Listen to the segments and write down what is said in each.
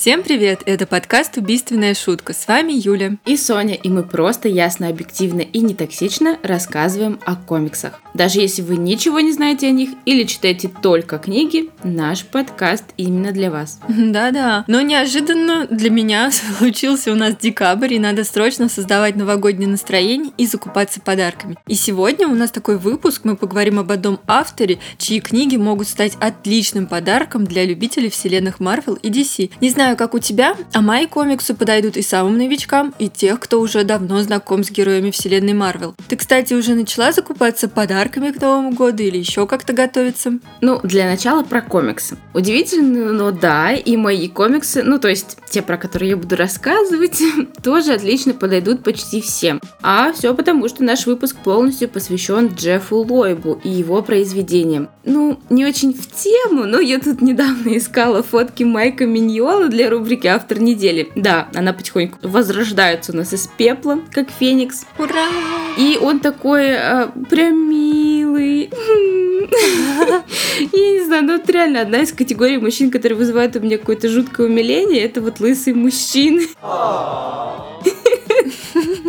Всем привет! Это подкаст «Убийственная шутка». С вами Юля. И Соня, и мы просто ясно, объективно и не токсично рассказываем о комиксах. Даже если вы ничего не знаете о них или читаете только книги, наш подкаст именно для вас. Да-да, но неожиданно для меня случился у нас декабрь, и надо срочно создавать новогоднее настроение и закупаться подарками. И сегодня у нас такой выпуск, мы поговорим об одном авторе, чьи книги могут стать отличным подарком для любителей вселенных Marvel и DC. Не знаю, знаю, как у тебя, а мои комиксы подойдут и самым новичкам, и тех, кто уже давно знаком с героями вселенной Марвел. Ты, кстати, уже начала закупаться подарками к Новому году или еще как-то готовиться? Ну, для начала про комиксы. Удивительно, но да, и мои комиксы, ну, то есть те, про которые я буду рассказывать, тоже отлично подойдут почти всем. А все потому, что наш выпуск полностью посвящен Джеффу Лойбу и его произведениям. Ну, не очень в тему, но я тут недавно искала фотки Майка Миньола для для рубрики «Автор недели». Да, она потихоньку возрождается у нас из пепла, как феникс. Ура! И он такой э, прям милый. Я не знаю, ну вот реально одна из категорий мужчин, которые вызывают у меня какое-то жуткое умиление, это вот лысый мужчины.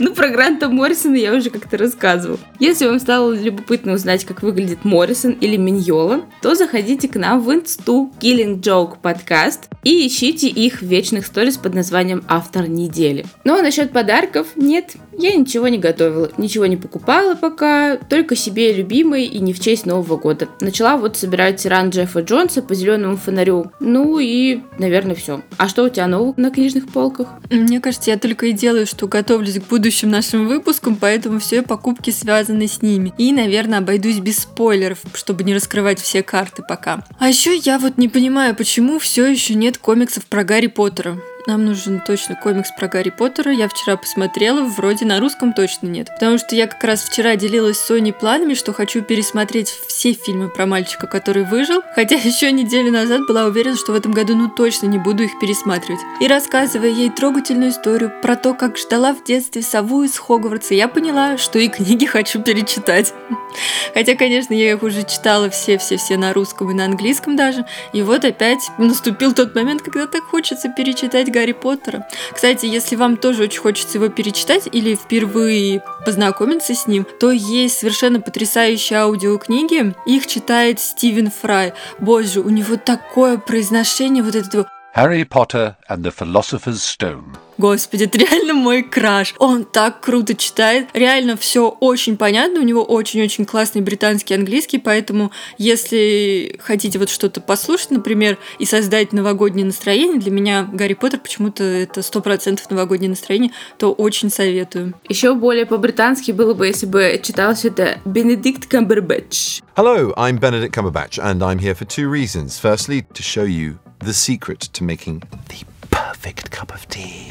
Ну, про Гранта Моррисона я уже как-то рассказывала. Если вам стало любопытно узнать, как выглядит Моррисон или Миньола, то заходите к нам в инсту Killing Joke подкаст и ищите их в вечных сторис под названием «Автор недели». Ну а насчет подарков, нет, я ничего не готовила, ничего не покупала пока, только себе любимый и не в честь Нового года. Начала вот собирать тиран Джеффа Джонса по зеленому фонарю. Ну и, наверное, все. А что у тебя нового на книжных полках? Мне кажется, я только и делаю, что готовлюсь к будущим нашим выпускам, поэтому все покупки связаны с ними. И, наверное, обойдусь без спойлеров, чтобы не раскрывать все карты пока. А еще я вот не понимаю, почему все еще нет комиксов про Гарри Поттера. Нам нужен точно комикс про Гарри Поттера. Я вчера посмотрела, вроде на русском точно нет. Потому что я как раз вчера делилась с Соней планами, что хочу пересмотреть все фильмы про мальчика, который выжил. Хотя еще неделю назад была уверена, что в этом году ну точно не буду их пересматривать. И рассказывая ей трогательную историю про то, как ждала в детстве сову из Хогвартса, я поняла, что и книги хочу перечитать. Хотя, конечно, я их уже читала все-все-все на русском и на английском даже. И вот опять наступил тот момент, когда так хочется перечитать Гарри Поттера. Кстати, если вам тоже очень хочется его перечитать или впервые познакомиться с ним, то есть совершенно потрясающие аудиокниги. Их читает Стивен Фрай. Боже, у него такое произношение вот этого Harry Potter and the Philosopher's Stone. Господи, это реально мой краш. Он так круто читает. Реально все очень понятно. У него очень-очень классный британский английский, поэтому если хотите вот что-то послушать, например, и создать новогоднее настроение, для меня Гарри Поттер почему-то это сто процентов новогоднее настроение, то очень советую. Еще более по-британски было бы, если бы читалось это Бенедикт Камбербэтч. Hello, I'm Benedict Cumberbatch, and I'm here for two reasons. Firstly, to show you the secret to making the perfect cup of tea.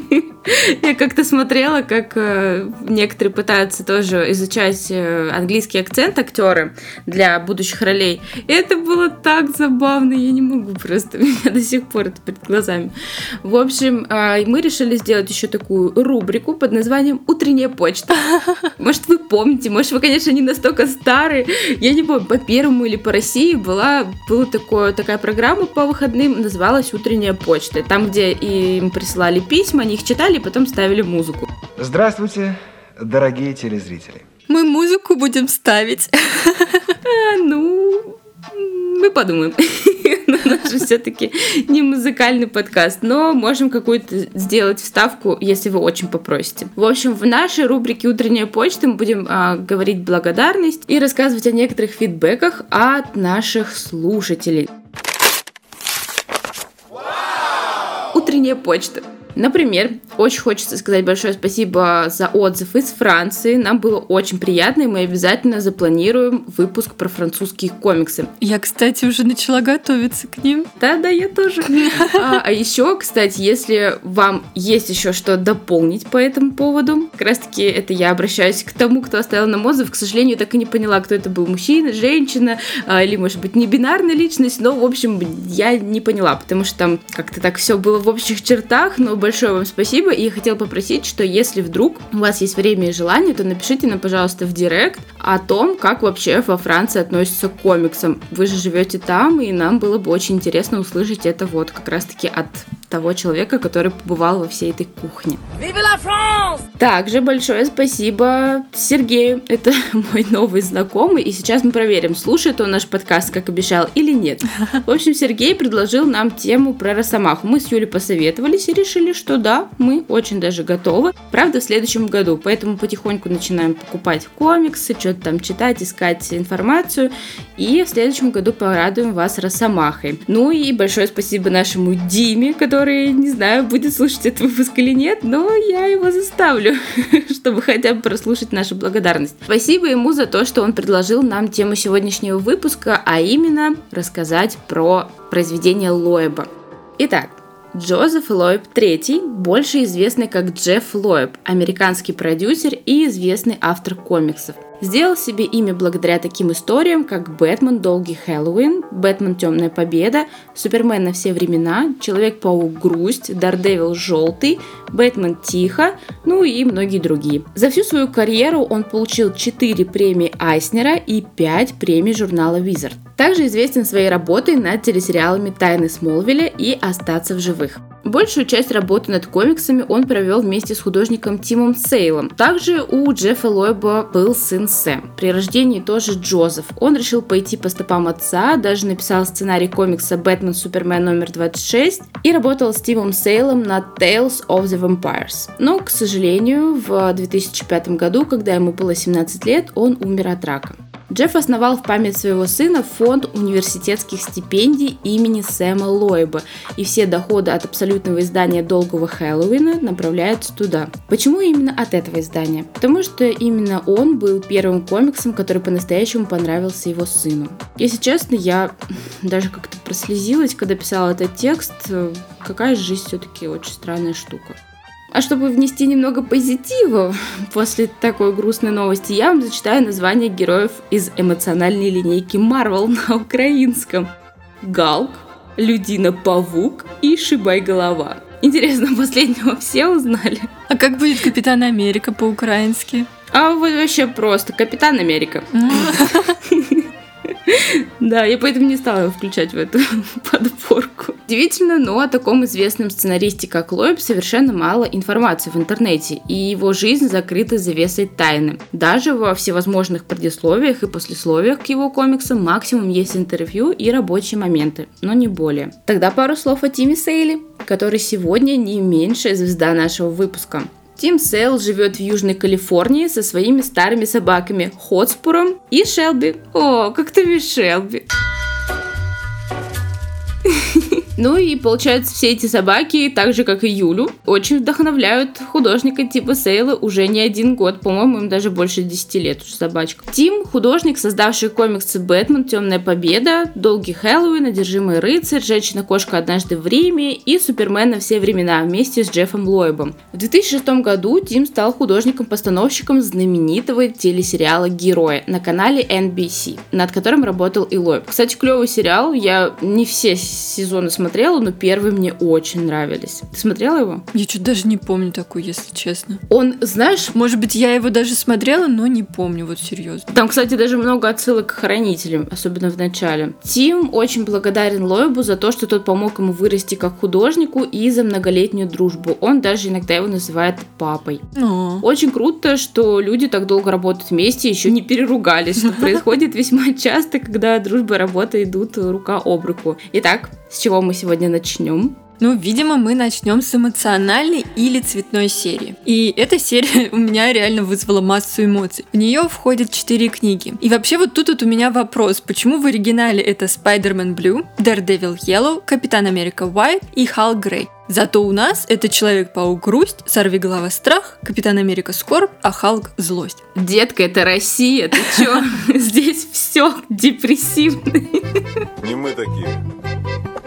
Я как-то смотрела, как э, некоторые пытаются тоже изучать э, английский акцент актеры для будущих ролей. И это было так забавно, я не могу просто, у меня до сих пор это перед глазами. В общем, э, мы решили сделать еще такую рубрику под названием «Утренняя почта». Может, вы помните, может, вы, конечно, не настолько старые. Я не помню, по Первому или по России была, была такое, такая программа по выходным, называлась «Утренняя почта». Там, где им присылали письма, они их читали, и потом ставили музыку. Здравствуйте, дорогие телезрители. Мы музыку будем ставить. Ну, мы подумаем. У нас же все-таки не музыкальный подкаст, но можем какую-то сделать вставку, если вы очень попросите. В общем, в нашей рубрике «Утренняя почта» мы будем а, говорить благодарность и рассказывать о некоторых фидбэках от наших слушателей. Утренняя почта. Например, очень хочется сказать большое спасибо за отзыв из Франции. Нам было очень приятно, и мы обязательно запланируем выпуск про французские комиксы. Я, кстати, уже начала готовиться к ним. Да-да, я тоже. А, а еще, кстати, если вам есть еще что дополнить по этому поводу, как раз-таки это я обращаюсь к тому, кто оставил нам отзыв. К сожалению, так и не поняла, кто это был, мужчина, женщина, а, или, может быть, не бинарная личность, но, в общем, я не поняла, потому что там как-то так все было в общих чертах, но большое вам спасибо. И я хотела попросить, что если вдруг у вас есть время и желание, то напишите нам, пожалуйста, в директ, о том, как вообще во Франции относятся к комиксам. Вы же живете там, и нам было бы очень интересно услышать это вот как раз-таки от того человека, который побывал во всей этой кухне. Также большое спасибо Сергею. Это мой новый знакомый. И сейчас мы проверим, слушает он наш подкаст, как обещал, или нет. В общем, Сергей предложил нам тему про Росомаху. Мы с Юлей посоветовались и решили, что да, мы очень даже готовы. Правда, в следующем году. Поэтому потихоньку начинаем покупать комиксы, что-то там читать, искать информацию. И в следующем году порадуем вас Росомахой. Ну и большое спасибо нашему Диме, который, не знаю, будет слушать этот выпуск или нет, но я его заставлю, чтобы хотя бы прослушать нашу благодарность. Спасибо ему за то, что он предложил нам тему сегодняшнего выпуска, а именно рассказать про произведение Лоэба. Итак, Джозеф Лоеб III, больше известный как Джефф Лоеб, американский продюсер и известный автор комиксов. Сделал себе имя благодаря таким историям, как «Бэтмен. Долгий Хэллоуин», «Бэтмен. Темная победа», «Супермен на все времена», «Человек-паук. Грусть», «Дардевил. Желтый», «Бэтмен. Тихо», ну и многие другие. За всю свою карьеру он получил 4 премии Айснера и 5 премий журнала Wizard. Также известен своей работой над телесериалами «Тайны Смолвиля» и «Остаться в живых». Большую часть работы над комиксами он провел вместе с художником Тимом Сейлом. Также у Джеффа Лойба был сын Сэм. При рождении тоже Джозеф. Он решил пойти по стопам отца, даже написал сценарий комикса «Бэтмен Супермен номер 26» и работал с Тимом Сейлом над Tales of the Vampires. Но, к сожалению, в 2005 году, когда ему было 17 лет, он умер от рака. Джефф основал в память своего сына фонд университетских стипендий имени Сэма Лойба, и все доходы от абсолютного издания «Долгого Хэллоуина» направляются туда. Почему именно от этого издания? Потому что именно он был первым комиксом, который по-настоящему понравился его сыну. Если честно, я даже как-то прослезилась, когда писала этот текст. Какая жизнь все-таки очень странная штука. А чтобы внести немного позитива после такой грустной новости, я вам зачитаю название героев из эмоциональной линейки Marvel на украинском. Галк, Людина-павук и Шибай-голова. Интересно, последнего все узнали? А как будет Капитан Америка по-украински? А вот вообще просто Капитан Америка. Да, я поэтому не стала его включать в эту подборку. Удивительно, но о таком известном сценаристе, как Лойб, совершенно мало информации в интернете, и его жизнь закрыта завесой тайны. Даже во всевозможных предисловиях и послесловиях к его комиксам максимум есть интервью и рабочие моменты, но не более. Тогда пару слов о Тиме Сейли, который сегодня не меньшая звезда нашего выпуска. Тим Сейл живет в Южной Калифорнии со своими старыми собаками Хотспуром и Шелби. О, как ты Шелби. Ну и получается, все эти собаки, так же как и Юлю, очень вдохновляют художника типа Сейла уже не один год, по-моему, им даже больше 10 лет уже собачка. Тим – художник, создавший комиксы «Бэтмен. Темная победа», «Долгий Хэллоуин», «Одержимый рыцарь», «Женщина-кошка однажды в Риме» и «Супермен на все времена» вместе с Джеффом Лойбом. В 2006 году Тим стал художником-постановщиком знаменитого телесериала «Герои» на канале NBC, над которым работал и Лойб. Кстати, клевый сериал, я не все сезоны смотрела, смотрела, но первые мне очень нравились. Ты смотрела его? Я что-то даже не помню такой, если честно. Он, знаешь... Может быть, я его даже смотрела, но не помню, вот серьезно. Там, кстати, даже много отсылок к хранителям, особенно в начале. Тим очень благодарен Лойбу за то, что тот помог ему вырасти как художнику и за многолетнюю дружбу. Он даже иногда его называет папой. Но. Очень круто, что люди так долго работают вместе, еще не переругались, что происходит весьма часто, когда дружба и работа идут рука об руку. Итак, с чего мы сегодня начнем? Ну, видимо, мы начнем с эмоциональной или цветной серии. И эта серия у меня реально вызвала массу эмоций. В нее входят четыре книги. И вообще вот тут вот у меня вопрос, почему в оригинале это Spider-Man Blue, Daredevil Yellow, Капитан Америка White и Халк Грей. Зато у нас это Человек-паук Грусть, Сорвиголова Страх, Капитан Америка Скорбь, а Халк Злость. Детка, это Россия, ты чё? Здесь все депрессивное. Не мы такие.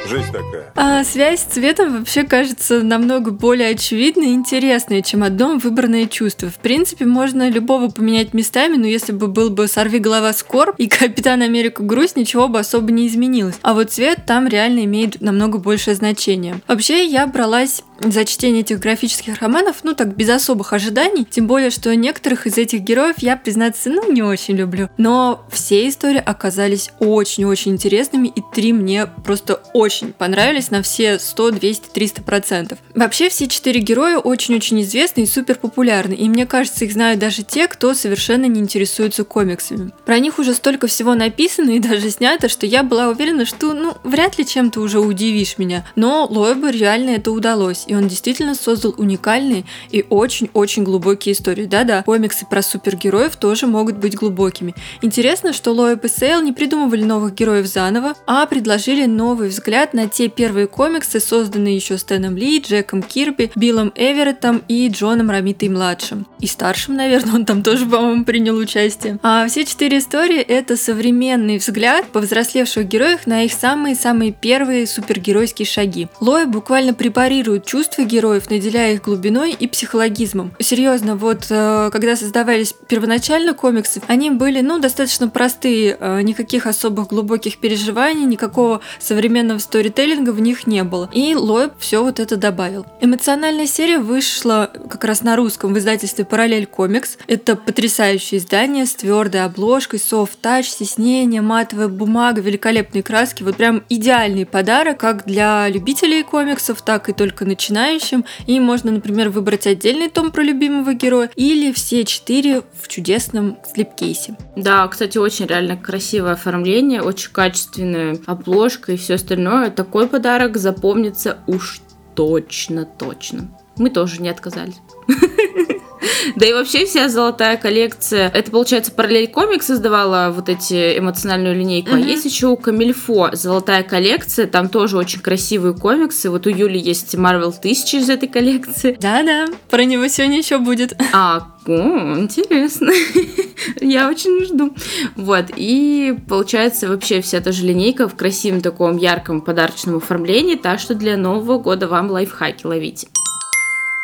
Жизнь такая. А связь цветом вообще кажется намного более очевидной и интересной, чем одно выбранное чувство. В принципе, можно любого поменять местами, но если бы был бы «Сорви голова скорбь» и «Капитан Америка грусть», ничего бы особо не изменилось. А вот цвет там реально имеет намного большее значение. Вообще, я бралась за чтение этих графических романов, ну так, без особых ожиданий, тем более, что некоторых из этих героев я, признаться, ну не очень люблю. Но все истории оказались очень-очень интересными, и три мне просто очень понравились на все 100, 200, 300 процентов. Вообще все четыре героя очень-очень известны и супер популярны, и мне кажется, их знают даже те, кто совершенно не интересуется комиксами. Про них уже столько всего написано и даже снято, что я была уверена, что ну вряд ли чем-то уже удивишь меня. Но Лоэбу реально это удалось, и он действительно создал уникальные и очень-очень глубокие истории. Да-да, комиксы про супергероев тоже могут быть глубокими. Интересно, что Лоэб и Сейл не придумывали новых героев заново, а предложили новый взгляд на те первые комиксы, созданные еще Стэном Ли, Джеком Кирби, Биллом Эвереттом и Джоном Ромитой-младшим. И старшим, наверное, он там тоже, по-моему, принял участие. А все четыре истории — это современный взгляд повзрослевших героев на их самые-самые первые супергеройские шаги. Лоя буквально препарирует чувства героев, наделяя их глубиной и психологизмом. Серьезно, вот э, когда создавались первоначально комиксы, они были, ну, достаточно простые, э, никаких особых глубоких переживаний, никакого современного сторителлинга в них не было. И Лоеб все вот это добавил. Эмоциональная серия вышла как раз на русском в издательстве «Параллель комикс». Это потрясающее издание с твердой обложкой, софт-тач, стеснение, матовая бумага, великолепные краски. Вот прям идеальный подарок как для любителей комиксов, так и только начинающим. И можно, например, выбрать отдельный том про любимого героя или все четыре в чудесном слепкейсе. Да, кстати, очень реально красивое оформление, очень качественная обложка и все остальное. Такой подарок запомнится уж точно, точно. Мы тоже не отказались. Да и вообще вся золотая коллекция, это, получается, параллель комик создавала вот эти эмоциональную линейку, mm-hmm. а есть еще у Камильфо золотая коллекция, там тоже очень красивые комиксы. Вот у Юли есть Marvel 1000 из этой коллекции. Да-да, про него сегодня еще будет. А, о, интересно. Я очень жду. Вот, и получается вообще вся та же линейка в красивом таком ярком подарочном оформлении, так что для Нового года вам лайфхаки ловите.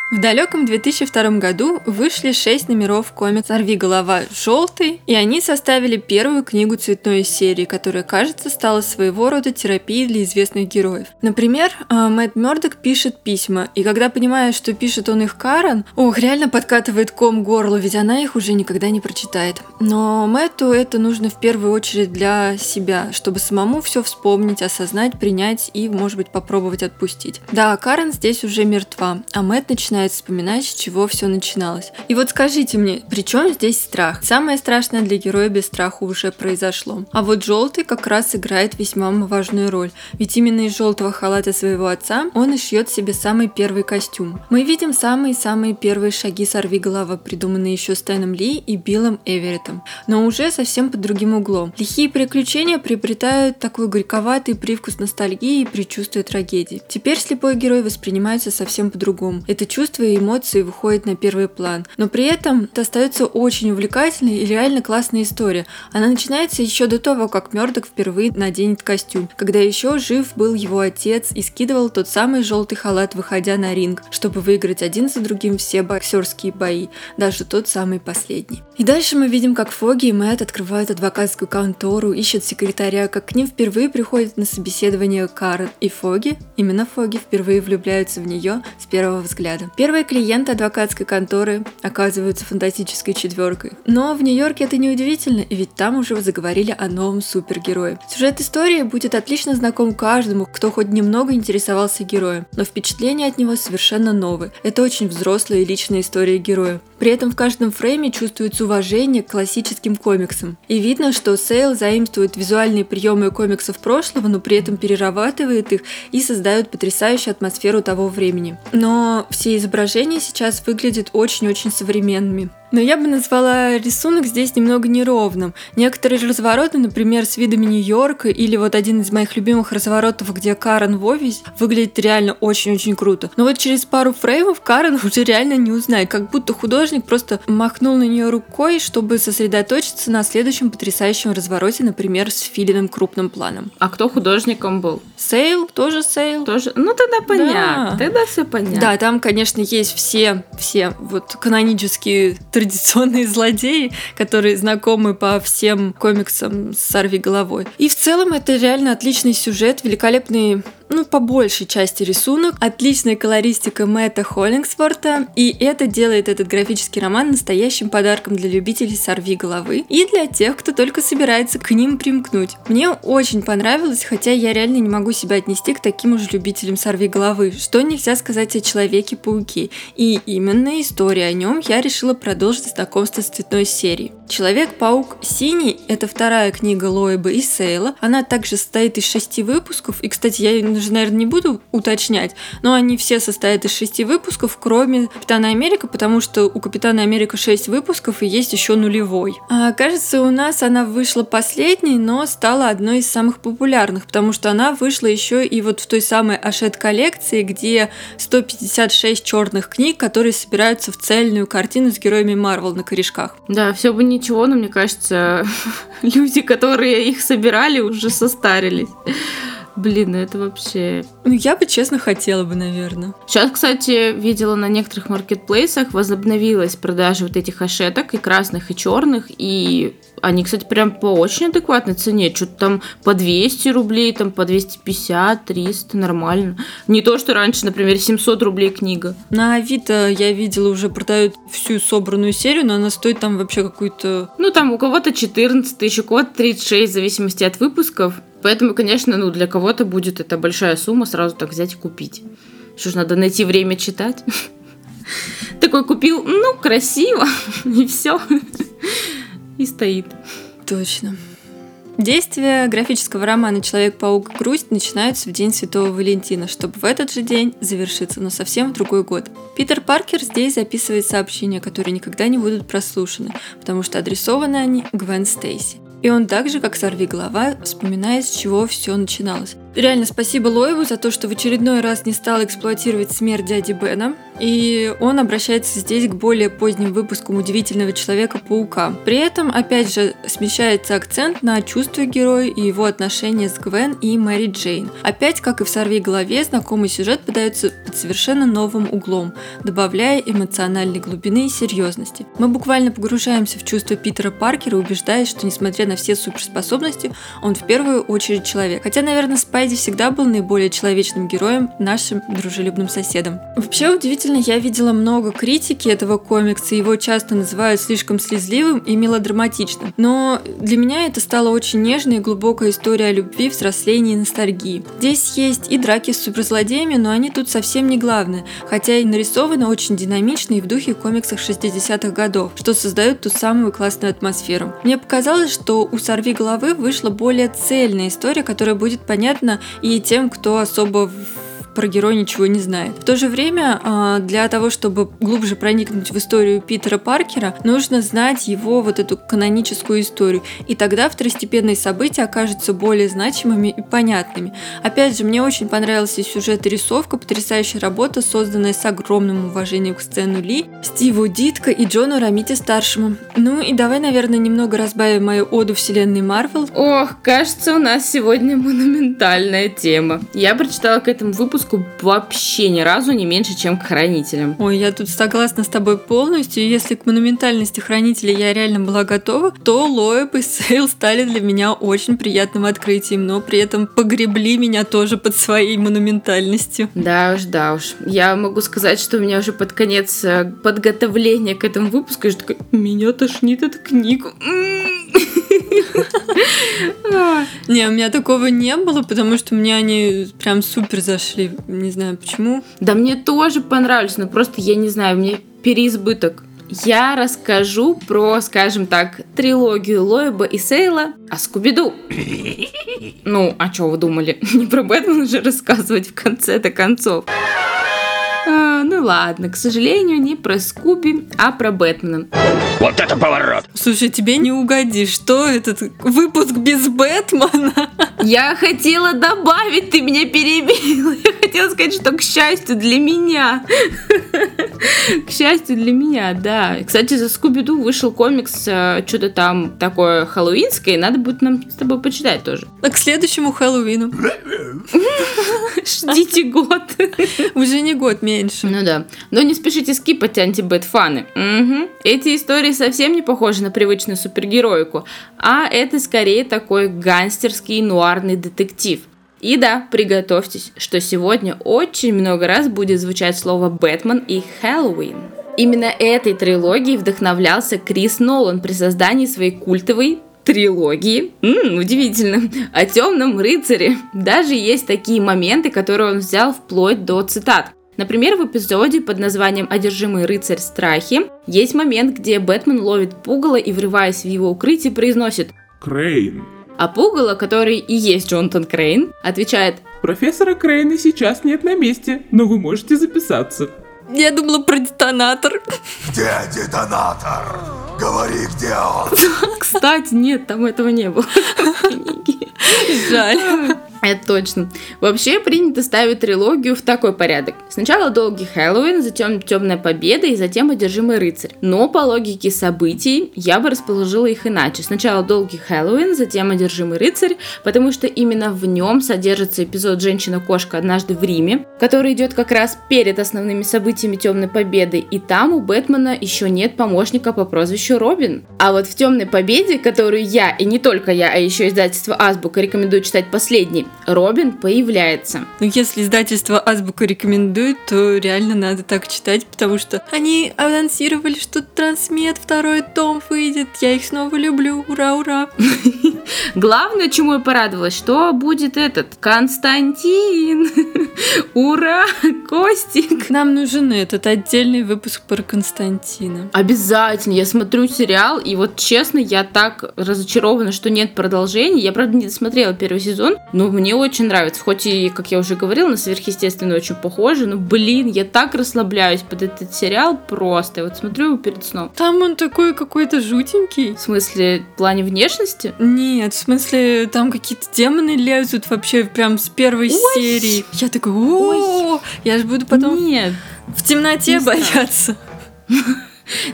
В далеком 2002 году вышли шесть номеров комикс «Сорви голова» желтый, и они составили первую книгу цветной серии, которая, кажется, стала своего рода терапией для известных героев. Например, а, Мэтт Мёрдок пишет письма, и когда понимает, что пишет он их Карен, ох, реально подкатывает ком горло, ведь она их уже никогда не прочитает. Но Мэтту это нужно в первую очередь для себя, чтобы самому все вспомнить, осознать, принять и, может быть, попробовать отпустить. Да, Карен здесь уже мертва, а Мэтт начинает начинает вспоминать, с чего все начиналось. И вот скажите мне, при чем здесь страх? Самое страшное для героя без страха уже произошло. А вот желтый как раз играет весьма важную роль. Ведь именно из желтого халата своего отца он и шьет себе самый первый костюм. Мы видим самые-самые первые шаги сорви голова, придуманные еще Стэном Ли и Биллом Эвереттом. Но уже совсем под другим углом. Лихие приключения приобретают такой горьковатый привкус ностальгии и предчувствия трагедии. Теперь слепой герой воспринимается совсем по-другому. Это чувство чувства и эмоции выходят на первый план. Но при этом это остается очень увлекательной и реально классная история. Она начинается еще до того, как Мёрдок впервые наденет костюм, когда еще жив был его отец и скидывал тот самый желтый халат, выходя на ринг, чтобы выиграть один за другим все боксерские бои, даже тот самый последний. И дальше мы видим, как Фоги и Мэтт открывают адвокатскую контору, ищут секретаря, как к ним впервые приходят на собеседование Карен и Фоги, именно Фоги впервые влюбляются в нее с первого взгляда. Первые клиенты адвокатской конторы оказываются фантастической четверкой. Но в Нью-Йорке это не удивительно, ведь там уже заговорили о новом супергерое. Сюжет истории будет отлично знаком каждому, кто хоть немного интересовался героем, но впечатление от него совершенно новое. Это очень взрослая и личная история героя. При этом в каждом фрейме чувствуется уважение к классическим комиксам. И видно, что Сейл заимствует визуальные приемы комиксов прошлого, но при этом перерабатывает их и создает потрясающую атмосферу того времени. Но все изображения сейчас выглядят очень-очень современными. Но я бы назвала рисунок здесь немного неровным. Некоторые развороты, например, с видами Нью-Йорка, или вот один из моих любимых разворотов, где Карен в офис, выглядит реально очень-очень круто. Но вот через пару фреймов Карен уже реально не узнает, как будто художник просто махнул на нее рукой, чтобы сосредоточиться на следующем потрясающем развороте, например, с филиным крупным планом. А кто художником был? Сейл, тоже Сейл. Тоже. Ну тогда понятно, да. тогда все понятно. Да, там, конечно, есть все, все вот канонические традиционные злодеи, которые знакомы по всем комиксам с «Сорви головой». И в целом это реально отличный сюжет, великолепный ну, по большей части рисунок, отличная колористика Мэтта Холлингсворта, и это делает этот графический роман настоящим подарком для любителей сорви головы и для тех, кто только собирается к ним примкнуть. Мне очень понравилось, хотя я реально не могу себя отнести к таким уж любителям сорви головы, что нельзя сказать о Человеке-пауке, и именно история о нем я решила продолжить знакомство с цветной серией. Человек-паук синий – это вторая книга Лоэба и Сейла. Она также состоит из шести выпусков. И, кстати, я уже, наверное, не буду уточнять, но они все состоят из шести выпусков, кроме Капитана Америка, потому что у Капитана Америка шесть выпусков и есть еще нулевой. А, кажется, у нас она вышла последней, но стала одной из самых популярных, потому что она вышла еще и вот в той самой Ашет коллекции, где 156 черных книг, которые собираются в цельную картину с героями Марвел на корешках. Да, все бы ничего, но мне кажется, люди, которые их собирали, уже состарились. Блин, ну это вообще... Ну, я бы, честно, хотела бы, наверное. Сейчас, кстати, видела на некоторых маркетплейсах возобновилась продажа вот этих ашеток и красных, и черных, и они, кстати, прям по очень адекватной цене. Что-то там по 200 рублей, там по 250, 300, нормально. Не то, что раньше, например, 700 рублей книга. На Авито я видела уже продают всю собранную серию, но она стоит там вообще какую-то... Ну, там у кого-то 14 тысяч, у кого-то 36, в зависимости от выпусков. Поэтому, конечно, ну, для кого-то будет это большая сумма сразу так взять и купить. Что ж, надо найти время читать. Такой купил, ну, красиво, и все. И стоит. Точно. Действие графического романа «Человек-паук. Грусть» начинаются в День Святого Валентина, чтобы в этот же день завершиться, но совсем в другой год. Питер Паркер здесь записывает сообщения, которые никогда не будут прослушаны, потому что адресованы они Гвен Стейси. И он так же, как сорви голова, вспоминает, с чего все начиналось. Реально спасибо Лоеву за то, что в очередной раз не стал эксплуатировать смерть дяди Бена, и он обращается здесь к более поздним выпускам «Удивительного Человека-паука». При этом, опять же, смещается акцент на чувства героя и его отношения с Гвен и Мэри Джейн. Опять, как и в «Сорви голове», знакомый сюжет подается под совершенно новым углом, добавляя эмоциональной глубины и серьезности. Мы буквально погружаемся в чувства Питера Паркера, убеждаясь, что несмотря на все суперспособности, он в первую очередь человек. Хотя, наверное, Спайди всегда был наиболее человечным героем, нашим дружелюбным соседом. Вообще удивительно, я видела много критики этого комикса, его часто называют слишком слезливым и мелодраматичным. Но для меня это стало очень нежной и глубокая история о любви, взрослении и ностальгии. Здесь есть и драки с суперзлодеями, но они тут совсем не главное, хотя и нарисованы очень динамично и в духе комиксов 60-х годов, что создает ту самую классную атмосферу. Мне показалось, что у «Сорви головы» вышла более цельная история, которая будет понятна и тем, кто особо про героя ничего не знает. В то же время а, для того, чтобы глубже проникнуть в историю Питера Паркера, нужно знать его вот эту каноническую историю. И тогда второстепенные события окажутся более значимыми и понятными. Опять же, мне очень понравился сюжет и рисовка, потрясающая работа, созданная с огромным уважением к сцену Ли, Стиву Дитко и Джону Рамите старшему. Ну и давай, наверное, немного разбавим мою оду вселенной Марвел. Ох, кажется, у нас сегодня монументальная тема. Я прочитала к этому выпуску вообще ни разу не меньше, чем к хранителям. Ой, я тут согласна с тобой полностью. Если к монументальности хранителей я реально была готова, то Лоэб и Сейл стали для меня очень приятным открытием, но при этом погребли меня тоже под своей монументальностью. Да уж, да уж. Я могу сказать, что у меня уже под конец э, подготовления к этому выпуску, я же такая, меня тошнит эта книга. Не, у меня такого не было, потому что мне они прям супер зашли. Не знаю почему. Да мне тоже понравились, но просто я не знаю, мне переизбыток. Я расскажу про, скажем так, трилогию Лоеба и Сейла о Скуби-Ду. Ну, а что вы думали? Не про Бэтмена же рассказывать в конце-то концов. А, ну ладно, к сожалению, не про Скуби, а про Бэтмена. Вот это поворот! Слушай, тебе не угодишь. Что этот выпуск без Бэтмена? Я хотела добавить, ты меня перебила. Я хотела сказать, что к счастью для меня. К счастью для меня, да. Кстати, за Скуби-Ду вышел комикс, э, что-то там такое хэллоуинское, и надо будет нам с тобой почитать тоже. А к следующему Хэллоуину. Ждите год. Уже не год меньше. Ну да. Но не спешите скипать антибэт-фаны. Угу. Эти истории совсем не похожи на привычную супергероику, а это скорее такой гангстерский нуарный детектив. И да, приготовьтесь, что сегодня очень много раз будет звучать слово «Бэтмен» и «Хэллоуин». Именно этой трилогией вдохновлялся Крис Нолан при создании своей культовой трилогии, м удивительно, о темном рыцаре. Даже есть такие моменты, которые он взял вплоть до цитат. Например, в эпизоде под названием «Одержимый рыцарь страхи» есть момент, где Бэтмен ловит пугало и, врываясь в его укрытие, произносит Крейн. а пугало, который и есть Джонатан Крейн, отвечает Профессора Крейна сейчас нет на месте, но вы можете записаться. Я думала про детонатор. Где детонатор? Говори, где он? «Кстати, нет, там этого не было в книге». Жаль. Это точно. Вообще принято ставить трилогию в такой порядок. Сначала долгий Хэллоуин, затем темная победа и затем одержимый рыцарь. Но по логике событий я бы расположила их иначе. Сначала долгий Хэллоуин, затем одержимый рыцарь, потому что именно в нем содержится эпизод «Женщина-кошка однажды в Риме», который идет как раз перед основными событиями темной победы. И там у Бэтмена еще нет помощника по прозвищу Робин. А вот в темной победе, которую я, и не только я, а еще издательство Азбука рекомендую читать последний, Робин появляется. Ну, если издательство Азбука рекомендует, то реально надо так читать, потому что они анонсировали, что Трансмет второй том выйдет. Я их снова люблю. Ура, ура. Главное, чему я порадовалась, что будет этот Константин. Ура, Костик. Нам нужен этот отдельный выпуск про Константина. Обязательно. Я смотрю сериал, и вот честно, я так разочарована, что нет продолжения. Я, правда, не досмотрела первый сезон, но мне очень нравится. Хоть и, как я уже говорила, на сверхъестественное очень похоже, но, блин, я так расслабляюсь под этот сериал просто. Я вот смотрю его перед сном. Там он такой какой-то жутенький. В смысле, в плане внешности? Нет, в смысле, там какие-то демоны лезут вообще прям с первой серии. Я такой, о, я же буду потом Нет. В темноте Не знаю. бояться.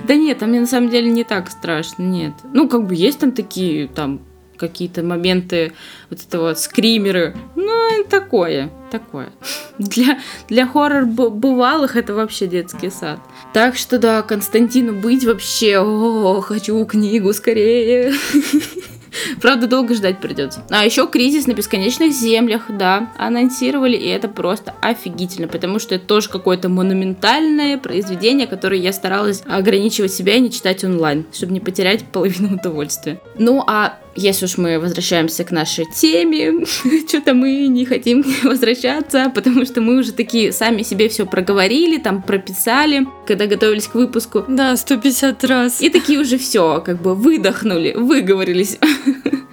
Да нет, там мне на самом деле не так страшно, нет. Ну, как бы есть там такие, там, какие-то моменты, вот это вот скримеры. Ну, такое, такое. Для, для хоррор бывалых это вообще детский сад. Так что да, Константину быть вообще, о, хочу книгу скорее. Правда, долго ждать придется. А еще кризис на бесконечных землях, да, анонсировали, и это просто офигительно, потому что это тоже какое-то монументальное произведение, которое я старалась ограничивать себя и не читать онлайн, чтобы не потерять половину удовольствия. Ну, а если уж мы возвращаемся к нашей теме, что-то мы не хотим возвращаться, потому что мы уже такие сами себе все проговорили, там прописали, когда готовились к выпуску. Да, 150 раз. И такие уже все, как бы выдохнули, выговорились.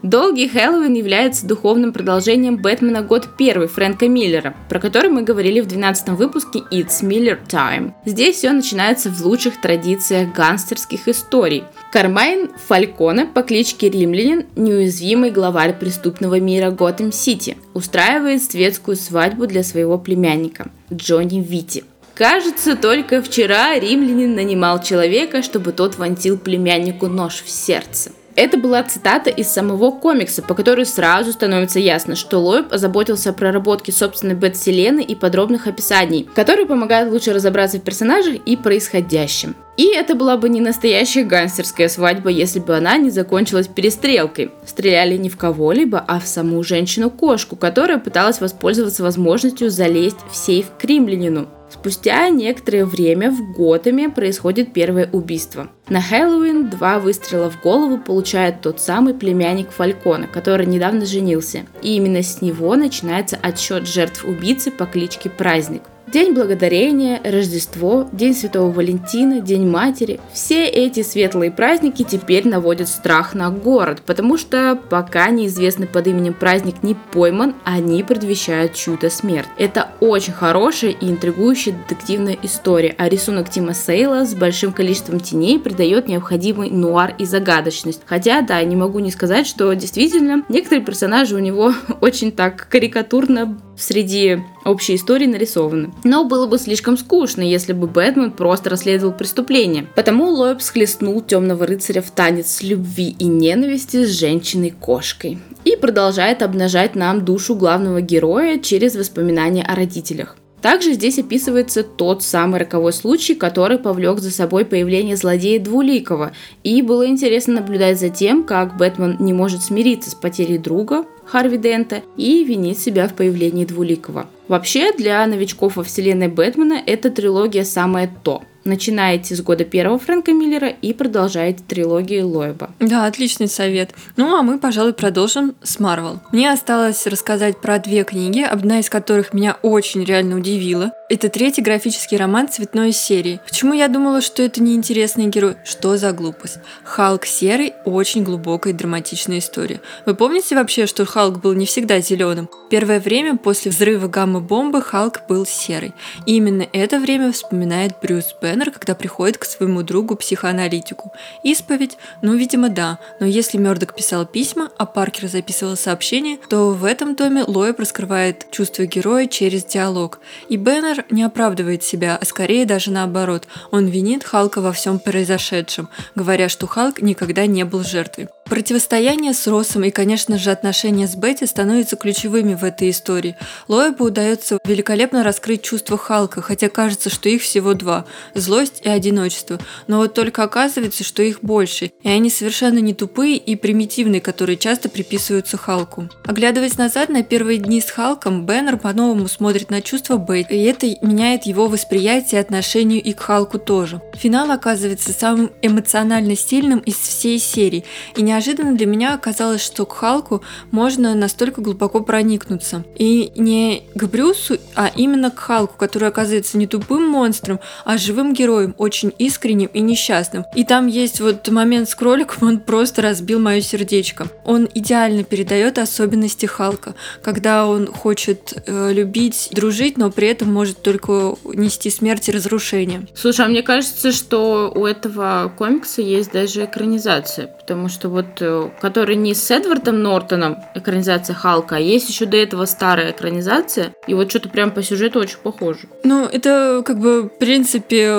Долгий Хэллоуин является духовным продолжением Бэтмена Год Первый Фрэнка Миллера, про который мы говорили в 12 выпуске It's Miller Time. Здесь все начинается в лучших традициях гангстерских историй. Кармайн Фальконе по кличке Римлянин, неуязвимый главарь преступного мира Готэм-Сити, устраивает светскую свадьбу для своего племянника Джонни Вити. Кажется, только вчера римлянин нанимал человека, чтобы тот вонзил племяннику нож в сердце. Это была цитата из самого комикса, по которой сразу становится ясно, что Лойб озаботился о проработке собственной бэт-вселенной и подробных описаний, которые помогают лучше разобраться в персонажах и происходящем. И это была бы не настоящая гангстерская свадьба, если бы она не закончилась перестрелкой. Стреляли не в кого-либо, а в саму женщину-кошку, которая пыталась воспользоваться возможностью залезть в сейф к римлянину. Спустя некоторое время в Готэме происходит первое убийство. На Хэллоуин два выстрела в голову получает тот самый племянник Фалькона, который недавно женился. И именно с него начинается отсчет жертв убийцы по кличке Праздник. День Благодарения, Рождество, День Святого Валентина, День Матери. Все эти светлые праздники теперь наводят страх на город, потому что пока неизвестный под именем праздник не пойман, они предвещают чью-то смерть. Это очень хорошая и интригующая детективная история, а рисунок Тима Сейла с большим количеством теней придает необходимый нуар и загадочность. Хотя, да, не могу не сказать, что действительно некоторые персонажи у него очень так карикатурно среди общей истории нарисованы. Но было бы слишком скучно, если бы Бэтмен просто расследовал преступление. Потому Лойб схлестнул темного рыцаря в танец любви и ненависти с женщиной-кошкой. И продолжает обнажать нам душу главного героя через воспоминания о родителях. Также здесь описывается тот самый роковой случай, который повлек за собой появление злодея Двуликого. И было интересно наблюдать за тем, как Бэтмен не может смириться с потерей друга, Харви Дента и винит себя в появлении Двуликова. Вообще, для новичков во вселенной Бэтмена эта трилогия самое то. Начинаете с года первого Фрэнка Миллера и продолжаете трилогию Лоеба. Да, отличный совет. Ну, а мы, пожалуй, продолжим с Марвел. Мне осталось рассказать про две книги, одна из которых меня очень реально удивила. Это третий графический роман цветной серии. Почему я думала, что это неинтересный герой? Что за глупость? Халк серый – очень глубокая и драматичная история. Вы помните вообще, что Халк был не всегда зеленым? Первое время после взрыва гамма-бомбы Халк был серый. И именно это время вспоминает Брюс Беннер, когда приходит к своему другу-психоаналитику. Исповедь? Ну, видимо, да. Но если Мёрдок писал письма, а Паркер записывал сообщения, то в этом томе Лоэб раскрывает чувство героя через диалог. И Беннер не оправдывает себя, а скорее даже наоборот. Он винит Халка во всем произошедшем, говоря, что Халк никогда не был жертвой. Противостояние с Россом и, конечно же, отношения с Бетти становятся ключевыми в этой истории. Лоэбу удается великолепно раскрыть чувства Халка, хотя кажется, что их всего два – злость и одиночество. Но вот только оказывается, что их больше, и они совершенно не тупые и примитивные, которые часто приписываются Халку. Оглядываясь назад на первые дни с Халком, Беннер по-новому смотрит на чувства Бетти, и это меняет его восприятие и отношению и к Халку тоже. Финал оказывается самым эмоционально сильным из всей серии, и не неожиданно для меня оказалось, что к Халку можно настолько глубоко проникнуться. И не к Брюсу, а именно к Халку, который оказывается не тупым монстром, а живым героем, очень искренним и несчастным. И там есть вот момент с кроликом, он просто разбил мое сердечко. Он идеально передает особенности Халка, когда он хочет э, любить, дружить, но при этом может только нести смерть и разрушение. Слушай, а мне кажется, что у этого комикса есть даже экранизация, потому что вот э, который не с Эдвардом Нортоном, экранизация Халка, а есть еще до этого старая экранизация, и вот что-то прям по сюжету очень похоже. Ну, это как бы, в принципе,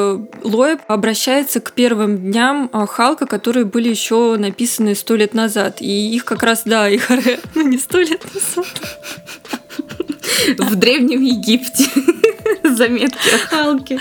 Лоэб обращается к первым дням а, Халка, которые были еще написаны сто лет назад. И их как раз, да, их, ну, не сто лет назад. В Древнем Египте. заметки о Халке.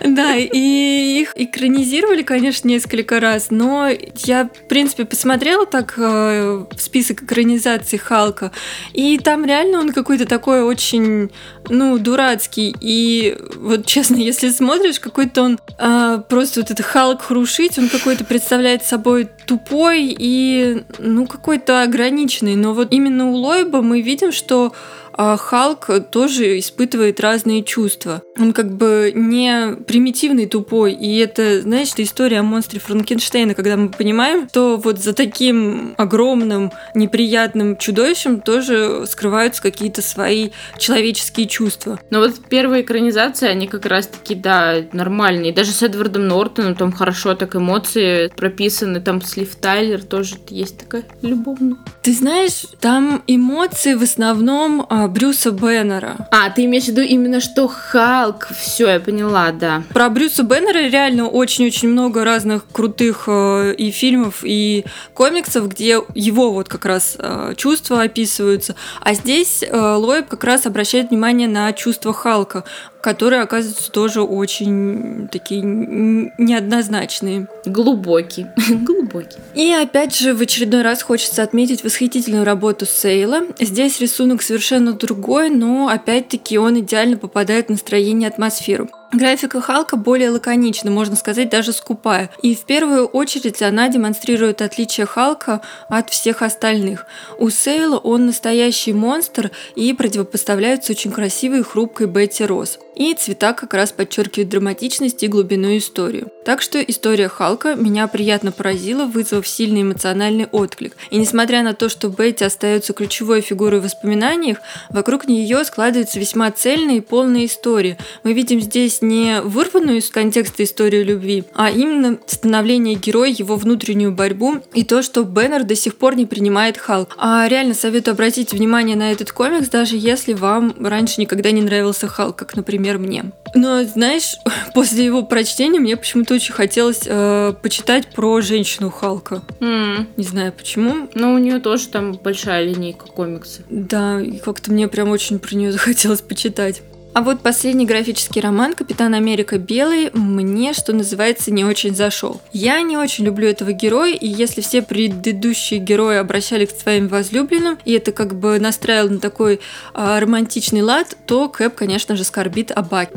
Да, и их экранизировали, конечно, несколько раз, но я, в принципе, посмотрела так э, список экранизаций Халка, и там реально он какой-то такой очень, ну, дурацкий. И вот честно, если смотришь, какой-то он э, просто вот этот Халк хрушить, он какой-то представляет собой тупой и, ну, какой-то ограниченный. Но вот именно у Лойба мы видим, что а Халк тоже испытывает разные чувства. Он как бы не примитивный, тупой, и это, знаешь, это история о монстре Франкенштейна, когда мы понимаем, что вот за таким огромным, неприятным чудовищем тоже скрываются какие-то свои человеческие чувства. Но вот первые экранизации, они как раз-таки, да, нормальные. Даже с Эдвардом Нортоном там хорошо так эмоции прописаны, там Слив Тайлер тоже есть такая любовная. Ты знаешь, там эмоции в основном а, Брюса Беннера. А, ты имеешь в виду именно что Халк? Все, я поняла, да. Про Брюса Беннера реально очень-очень много разных крутых э, и фильмов, и комиксов, где его вот как раз э, чувства описываются. А здесь э, Лоеб как раз обращает внимание на чувства Халка которые оказываются тоже очень такие неоднозначные. Глубокий. Глубокий. И опять же, в очередной раз хочется отметить восхитительную работу Сейла. Здесь рисунок совершенно другой, но опять-таки он идеально попадает в настроение атмосферу. Графика Халка более лаконична, можно сказать, даже скупая. И в первую очередь она демонстрирует отличие Халка от всех остальных. У Сейла он настоящий монстр и противопоставляются очень красивой и хрупкой Бетти Росс. И цвета как раз подчеркивают драматичность и глубину историю. Так что история Халка меня приятно поразила, вызвав сильный эмоциональный отклик. И несмотря на то, что Бетти остается ключевой фигурой в воспоминаниях, вокруг нее складывается весьма цельная и полная история. Мы видим здесь не вырванную из контекста историю любви, а именно становление героя, его внутреннюю борьбу и то, что Беннер до сих пор не принимает Халк. А реально советую обратить внимание на этот комикс, даже если вам раньше никогда не нравился Халк, как, например, мне. Но, знаешь, после его прочтения мне почему-то очень хотелось э, почитать про женщину Халка. Mm. Не знаю почему. Но у нее тоже там большая линейка комиксов. Да, и как-то мне прям очень про нее захотелось почитать. А вот последний графический роман «Капитан Америка Белый» мне, что называется, не очень зашел. Я не очень люблю этого героя, и если все предыдущие герои обращались к своим возлюбленным, и это как бы настраивал на такой а, романтичный лад, то Кэп, конечно же, скорбит о Баке.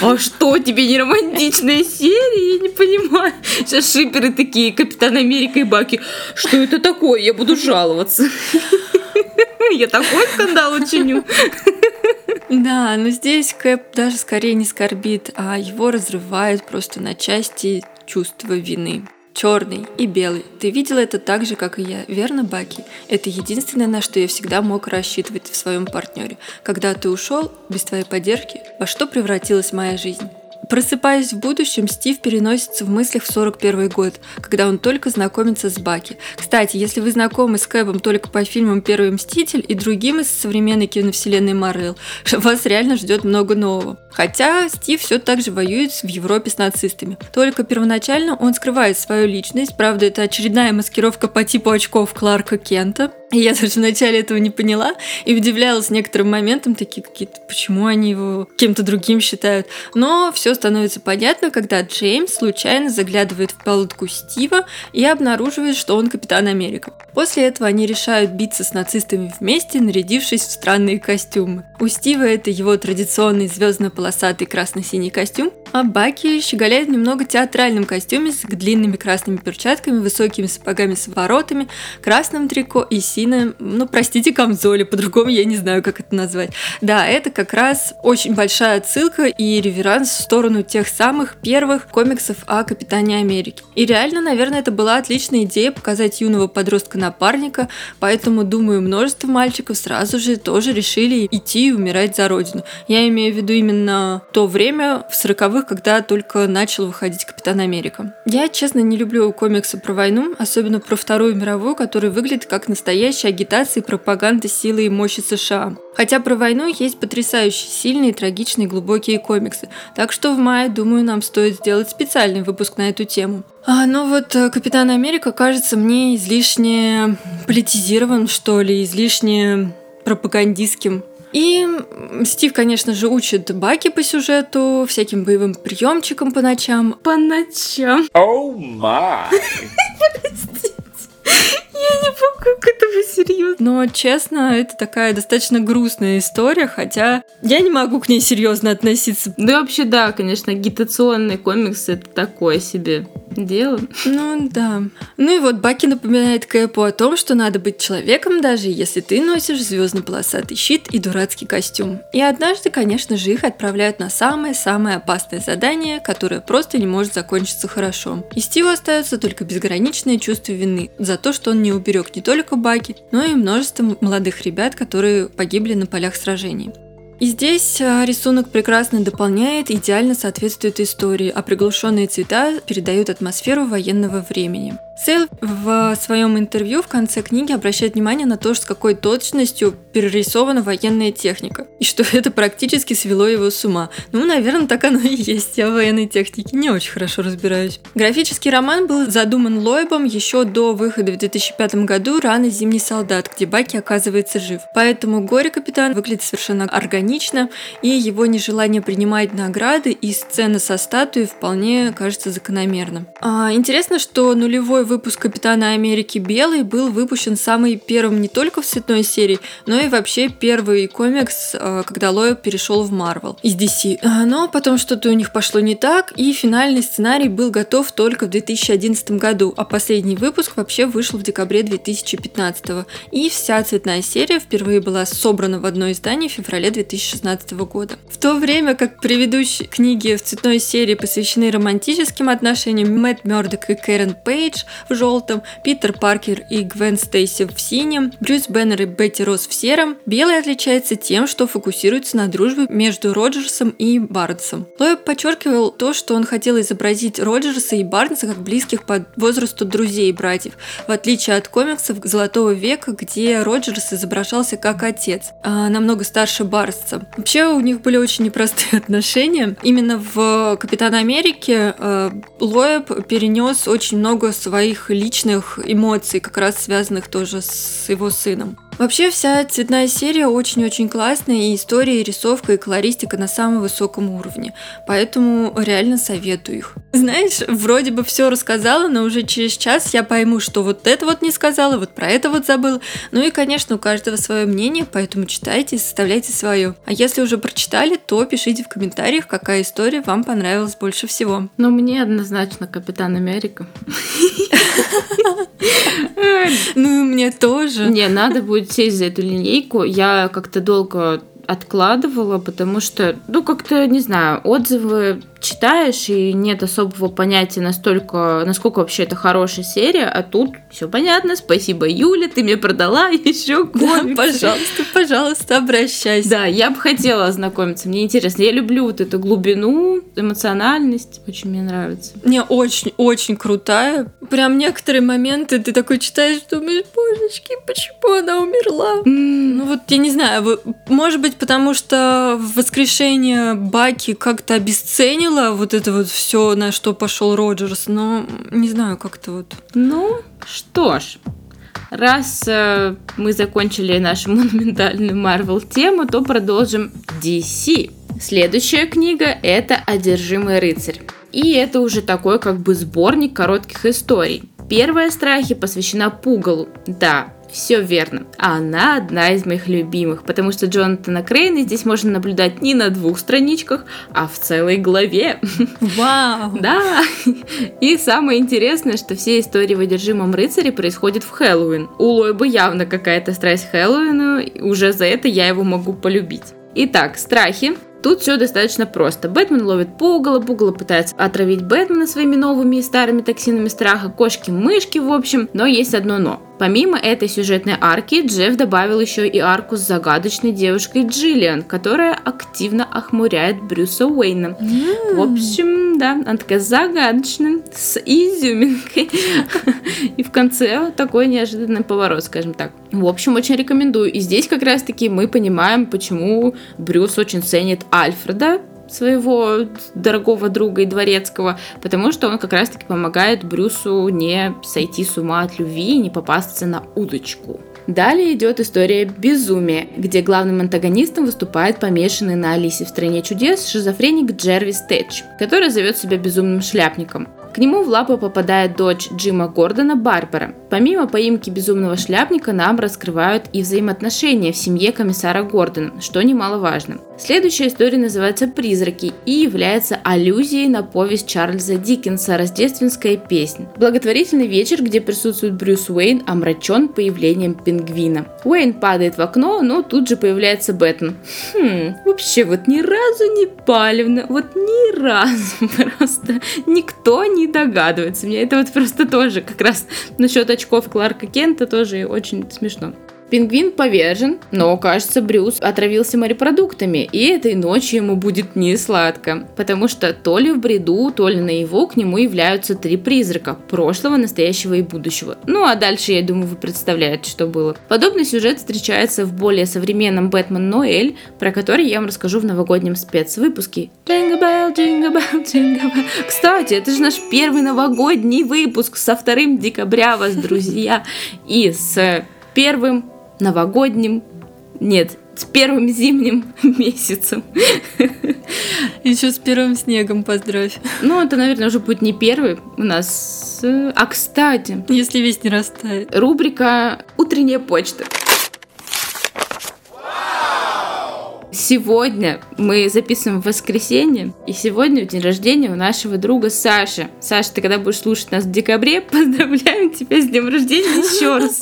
А что, тебе не романтичная серия? Я не понимаю. Сейчас шиперы такие, Капитан Америка и Баки. Что это такое? Я буду жаловаться. Я такой скандал учиню. Да, но здесь Кэп даже скорее не скорбит, а его разрывает просто на части чувство вины. Черный и белый. Ты видела это так же, как и я, верно, Баки? Это единственное, на что я всегда мог рассчитывать в своем партнере. Когда ты ушел, без твоей поддержки, во что превратилась моя жизнь? Просыпаясь в будущем, Стив переносится в мыслях в 41 год, когда он только знакомится с Баки. Кстати, если вы знакомы с Кэбом только по фильмам «Первый мститель» и другим из современной киновселенной Марвел, вас реально ждет много нового. Хотя Стив все так же воюет в Европе с нацистами. Только первоначально он скрывает свою личность, правда это очередная маскировка по типу очков Кларка Кента, я даже вначале этого не поняла и удивлялась некоторым моментам, такие какие-то, почему они его кем-то другим считают. Но все становится понятно, когда Джеймс случайно заглядывает в палатку Стива и обнаруживает, что он капитан Америка. После этого они решают биться с нацистами вместе, нарядившись в странные костюмы. У Стива это его традиционный звездно-полосатый красно-синий костюм, а Баки щеголяет немного театральном костюме с длинными красными перчатками, высокими сапогами с воротами, красным трико и синим, ну, простите, камзоле, по-другому я не знаю, как это назвать. Да, это как раз очень большая отсылка и реверанс в сторону тех самых первых комиксов о Капитане Америки. И реально, наверное, это была отличная идея показать юного подростка-напарника, поэтому, думаю, множество мальчиков сразу же тоже решили идти и умирать за родину. Я имею в виду именно то время в 40-х, когда только начал выходить Капитан Америка. Я, честно, не люблю комиксы про войну, особенно про Вторую мировую, который выглядит как настоящая агитация и пропаганда силы и мощи США. Хотя про войну есть потрясающе сильные, трагичные, глубокие комиксы. Так что в мае, думаю, нам стоит сделать специальный выпуск на эту тему. А, ну вот э, Капитан Америка кажется мне излишне политизирован, что ли, излишне пропагандистским. И Стив, конечно же, учит Баки по сюжету, всяким боевым приемчикам по ночам. По ночам. Oh my! Я не могу к этому серьезно. Но, честно, это такая достаточно грустная история, хотя я не могу к ней серьезно относиться. Да вообще, да, конечно, агитационный комикс это такое себе дело. Ну да. Ну и вот Баки напоминает Кэпу о том, что надо быть человеком, даже если ты носишь звездно-полосатый щит и дурацкий костюм. И однажды, конечно же, их отправляют на самое-самое опасное задание, которое просто не может закончиться хорошо. И Стиву остается только безграничное чувство вины за то, что он не уберег не только Баки, но и множество молодых ребят, которые погибли на полях сражений. И здесь а, рисунок прекрасно дополняет, идеально соответствует истории, а приглушенные цвета передают атмосферу военного времени. Сейл в своем интервью в конце книги обращает внимание на то, с какой точностью перерисована военная техника, и что это практически свело его с ума. Ну, наверное, так оно и есть. Я в военной технике не очень хорошо разбираюсь. Графический роман был задуман Лойбом еще до выхода в 2005 году «Рано зимний солдат», где Баки оказывается жив. Поэтому горе-капитан выглядит совершенно органично, и его нежелание принимать награды и сцена со статуей вполне кажется закономерным. А, интересно, что нулевой выпуск Капитана Америки Белый был выпущен самый первым не только в цветной серии, но и вообще первый комикс, э, когда Лоэб перешел в Марвел из DC. Но потом что-то у них пошло не так, и финальный сценарий был готов только в 2011 году, а последний выпуск вообще вышел в декабре 2015. И вся цветная серия впервые была собрана в одно издание в феврале 2016 года. В то время как предыдущие книги в цветной серии посвящены романтическим отношениям, Мэтт Мёрдок и Кэрен Пейдж в желтом, Питер Паркер и Гвен Стейси в синем, Брюс Беннер и Бетти Росс в сером. Белый отличается тем, что фокусируется на дружбе между Роджерсом и Барнсом. Лоэб подчеркивал то, что он хотел изобразить Роджерса и Барнса как близких по возрасту друзей и братьев, в отличие от комиксов Золотого века, где Роджерс изображался как отец, а намного старше Барнса. Вообще у них были очень непростые отношения. Именно в Капитан Америке э, Лоэб перенес очень много своих личных эмоций, как раз связанных тоже с его сыном. Вообще вся цветная серия очень-очень классная, и история, и рисовка, и колористика на самом высоком уровне. Поэтому реально советую их. Знаешь, вроде бы все рассказала, но уже через час я пойму, что вот это вот не сказала, вот про это вот забыла. Ну и, конечно, у каждого свое мнение, поэтому читайте и составляйте свое. А если уже прочитали, то пишите в комментариях, какая история вам понравилась больше всего. Но мне однозначно Капитан Америка. Ну и мне тоже. Не, надо будет сесть за эту линейку. Я как-то долго откладывала, потому что, ну, как-то, не знаю, отзывы читаешь, и нет особого понятия настолько, насколько вообще это хорошая серия, а тут все понятно, спасибо, Юля, ты мне продала еще комиксы. Да, пожалуйста, пожалуйста, обращайся. Да, я бы хотела ознакомиться, мне интересно, я люблю вот эту глубину, эмоциональность, очень мне нравится. Не, очень-очень крутая. Прям некоторые моменты ты такой читаешь, думаешь, божечки, почему она умерла? Mm. Ну вот, я не знаю, может быть, потому что воскрешение Баки как-то обесценил оценила вот это вот все, на что пошел Роджерс, но не знаю, как-то вот. Ну, что ж, раз э, мы закончили нашу монументальную Марвел тему, то продолжим DC. Следующая книга это «Одержимый рыцарь». И это уже такой как бы сборник коротких историй. Первая страхи посвящена Пугалу. Да, все верно. А она одна из моих любимых, потому что Джонатана Крейна здесь можно наблюдать не на двух страничках, а в целой главе. Вау! Да! И самое интересное, что все истории в «Одержимом рыцаре» происходят в Хэллоуин. У Лойба явно какая-то страсть к Хэллоуину, уже за это я его могу полюбить. Итак, страхи Тут все достаточно просто. Бэтмен ловит Пугала, Пугала пытается отравить Бэтмена своими новыми и старыми токсинами страха, кошки-мышки, в общем, но есть одно но. Помимо этой сюжетной арки, Джефф добавил еще и арку с загадочной девушкой Джиллиан, которая активно охмуряет Брюса Уэйна. Mm. В общем, да, она такая загадочная, с изюминкой. И в конце такой неожиданный поворот, скажем так. В общем, очень рекомендую. И здесь как раз-таки мы понимаем, почему Брюс очень ценит Альфреда, своего дорогого друга и дворецкого, потому что он как раз-таки помогает Брюсу не сойти с ума от любви и не попасться на удочку. Далее идет история безумия, где главным антагонистом выступает помешанный на Алисе в стране чудес шизофреник Джервис Тэтч, который зовет себя безумным шляпником. К нему в лапы попадает дочь Джима Гордона Барбара. Помимо поимки безумного шляпника, нам раскрывают и взаимоотношения в семье комиссара Гордона, что немаловажно. Следующая история называется «Призраки» и является аллюзией на повесть Чарльза Диккенса «Рождественская песня». Благотворительный вечер, где присутствует Брюс Уэйн, омрачен появлением пингвина. Уэйн падает в окно, но тут же появляется Бэтмен. Хм, вообще вот ни разу не палевно, вот ни разу просто никто не догадывается. Мне это вот просто тоже как раз насчет очков Кларка Кента тоже очень смешно. Пингвин повержен, но, кажется, Брюс отравился морепродуктами, и этой ночью ему будет не сладко, потому что то ли в бреду, то ли наяву к нему являются три призрака – прошлого, настоящего и будущего. Ну а дальше, я думаю, вы представляете, что было. Подобный сюжет встречается в более современном Бэтмен Ноэль, про который я вам расскажу в новогоднем спецвыпуске. Jingle bell, jingle. Кстати, это же наш первый новогодний выпуск со 2 декабря вас, друзья, и с первым новогодним, нет, с первым зимним месяцем. Еще с первым снегом поздравь. Ну, это, наверное, уже будет не первый у нас. Э, а, кстати... Если весь не растает. Рубрика «Утренняя почта». Сегодня мы записываем в воскресенье, и сегодня день рождения у нашего друга Саши. Саша, ты когда будешь слушать нас в декабре, поздравляем тебя с днем рождения еще раз.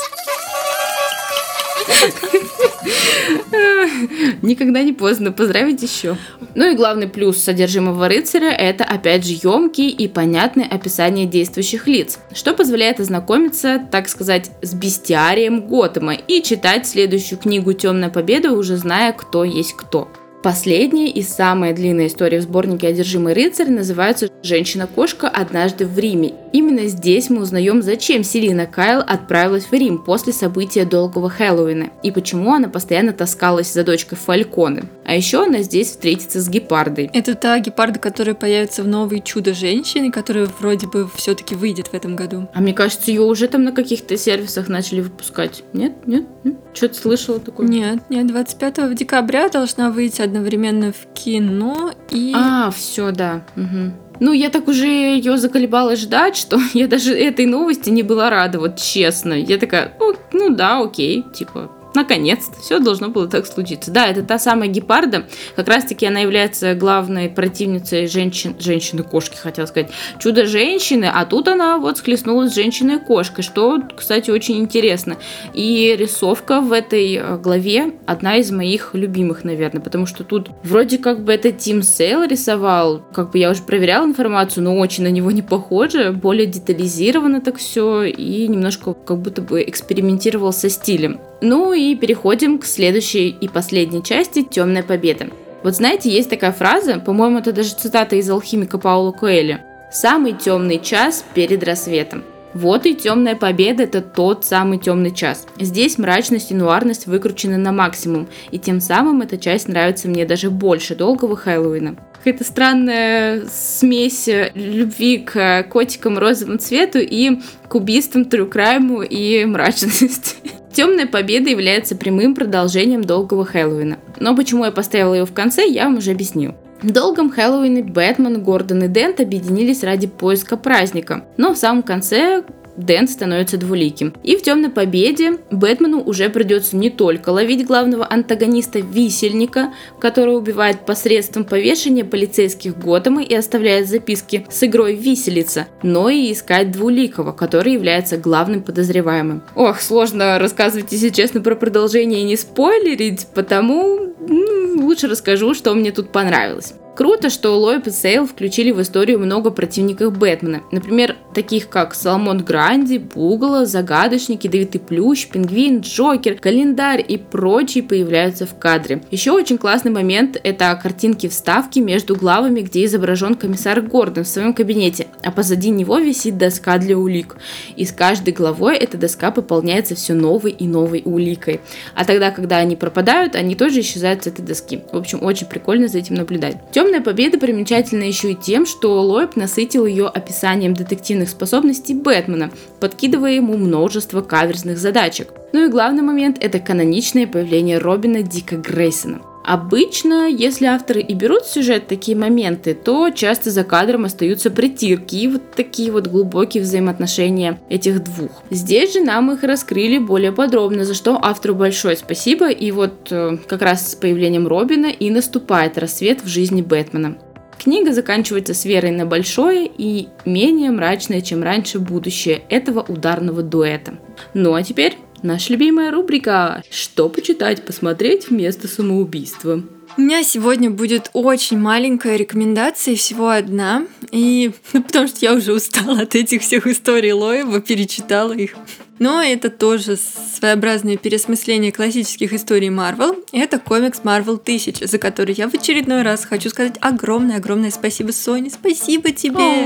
Никогда не поздно поздравить еще. Ну и главный плюс содержимого рыцаря – это, опять же, емкий и понятный описание действующих лиц, что позволяет ознакомиться, так сказать, с бестиарием Готэма и читать следующую книгу «Темная победа», уже зная, кто есть кто. Последняя и самая длинная история в сборнике «Одержимый рыцарь» называется «Женщина-кошка однажды в Риме». Именно здесь мы узнаем, зачем Селина Кайл отправилась в Рим после события Долгого Хэллоуина и почему она постоянно таскалась за дочкой Фальконы. А еще она здесь встретится с гепардой. Это та гепарда, которая появится в новой Чудо-женщине, которая вроде бы все-таки выйдет в этом году. А мне кажется, ее уже там на каких-то сервисах начали выпускать. Нет? Нет? Нет? Что-то слышала такое? Нет, нет, 25 декабря должна выйти одновременно в кино и... А, все, да. Угу. Ну, я так уже ее заколебалась ждать, что я даже этой новости не была рада, вот честно. Я такая, ну, ну да, окей, типа, Наконец-то, все должно было так случиться. Да, это та самая гепарда, как раз-таки она является главной противницей женщин, женщины-кошки, хотел сказать, чудо-женщины, а тут она вот схлестнулась с женщиной-кошкой, что, кстати, очень интересно. И рисовка в этой э, главе одна из моих любимых, наверное, потому что тут вроде как бы это Тим Сейл рисовал, как бы я уже проверяла информацию, но очень на него не похоже, более детализировано так все и немножко как будто бы экспериментировал со стилем. Ну и переходим к следующей и последней части «Темная победа». Вот знаете, есть такая фраза, по-моему, это даже цитата из алхимика Паула Коэля. «Самый темный час перед рассветом». Вот и темная победа – это тот самый темный час. Здесь мрачность и нуарность выкручены на максимум, и тем самым эта часть нравится мне даже больше долгого Хэллоуина. Какая-то странная смесь любви к котикам розовому цвету и к убийствам, трюкрайму и мрачности. Темная победа является прямым продолжением долгого Хэллоуина. Но почему я поставила его в конце, я вам уже объясню. В долгом Хэллоуине Бэтмен, Гордон и Дент объединились ради поиска праздника. Но в самом конце Дэн становится двуликим. И в «Темной победе» Бэтмену уже придется не только ловить главного антагониста Висельника, который убивает посредством повешения полицейских Готэма и оставляет записки с игрой «Виселица», но и искать двуликого, который является главным подозреваемым. Ох, сложно рассказывать, если честно, про продолжение и не спойлерить, потому ну, лучше расскажу, что мне тут понравилось. Круто, что Лоэб и Сейл включили в историю много противников Бэтмена. Например, таких как Соломон Гранди, Пугало, Загадочники, Давид и Плющ, Пингвин, Джокер, Календарь и прочие появляются в кадре. Еще очень классный момент – это картинки вставки между главами, где изображен комиссар Гордон в своем кабинете, а позади него висит доска для улик. И с каждой главой эта доска пополняется все новой и новой уликой. А тогда, когда они пропадают, они тоже исчезают с этой доски. В общем, очень прикольно за этим наблюдать. Темная победа примечательна еще и тем, что Лоэб насытил ее описанием детективных способностей Бэтмена, подкидывая ему множество каверзных задачек. Ну и главный момент – это каноничное появление Робина Дика Грейсона. Обычно, если авторы и берут в сюжет такие моменты, то часто за кадром остаются притирки и вот такие вот глубокие взаимоотношения этих двух. Здесь же нам их раскрыли более подробно, за что автору большое спасибо. И вот э, как раз с появлением Робина и наступает рассвет в жизни Бэтмена. Книга заканчивается с верой на большое и менее мрачное, чем раньше, будущее этого ударного дуэта. Ну а теперь Наша любимая рубрика «Что почитать, посмотреть вместо самоубийства». У меня сегодня будет очень маленькая рекомендация, всего одна. И ну, потому что я уже устала от этих всех историй Лоева, перечитала их. Но это тоже своеобразное переосмысление классических историй Марвел. Это комикс Marvel 1000, за который я в очередной раз хочу сказать огромное-огромное спасибо Соне. Спасибо тебе!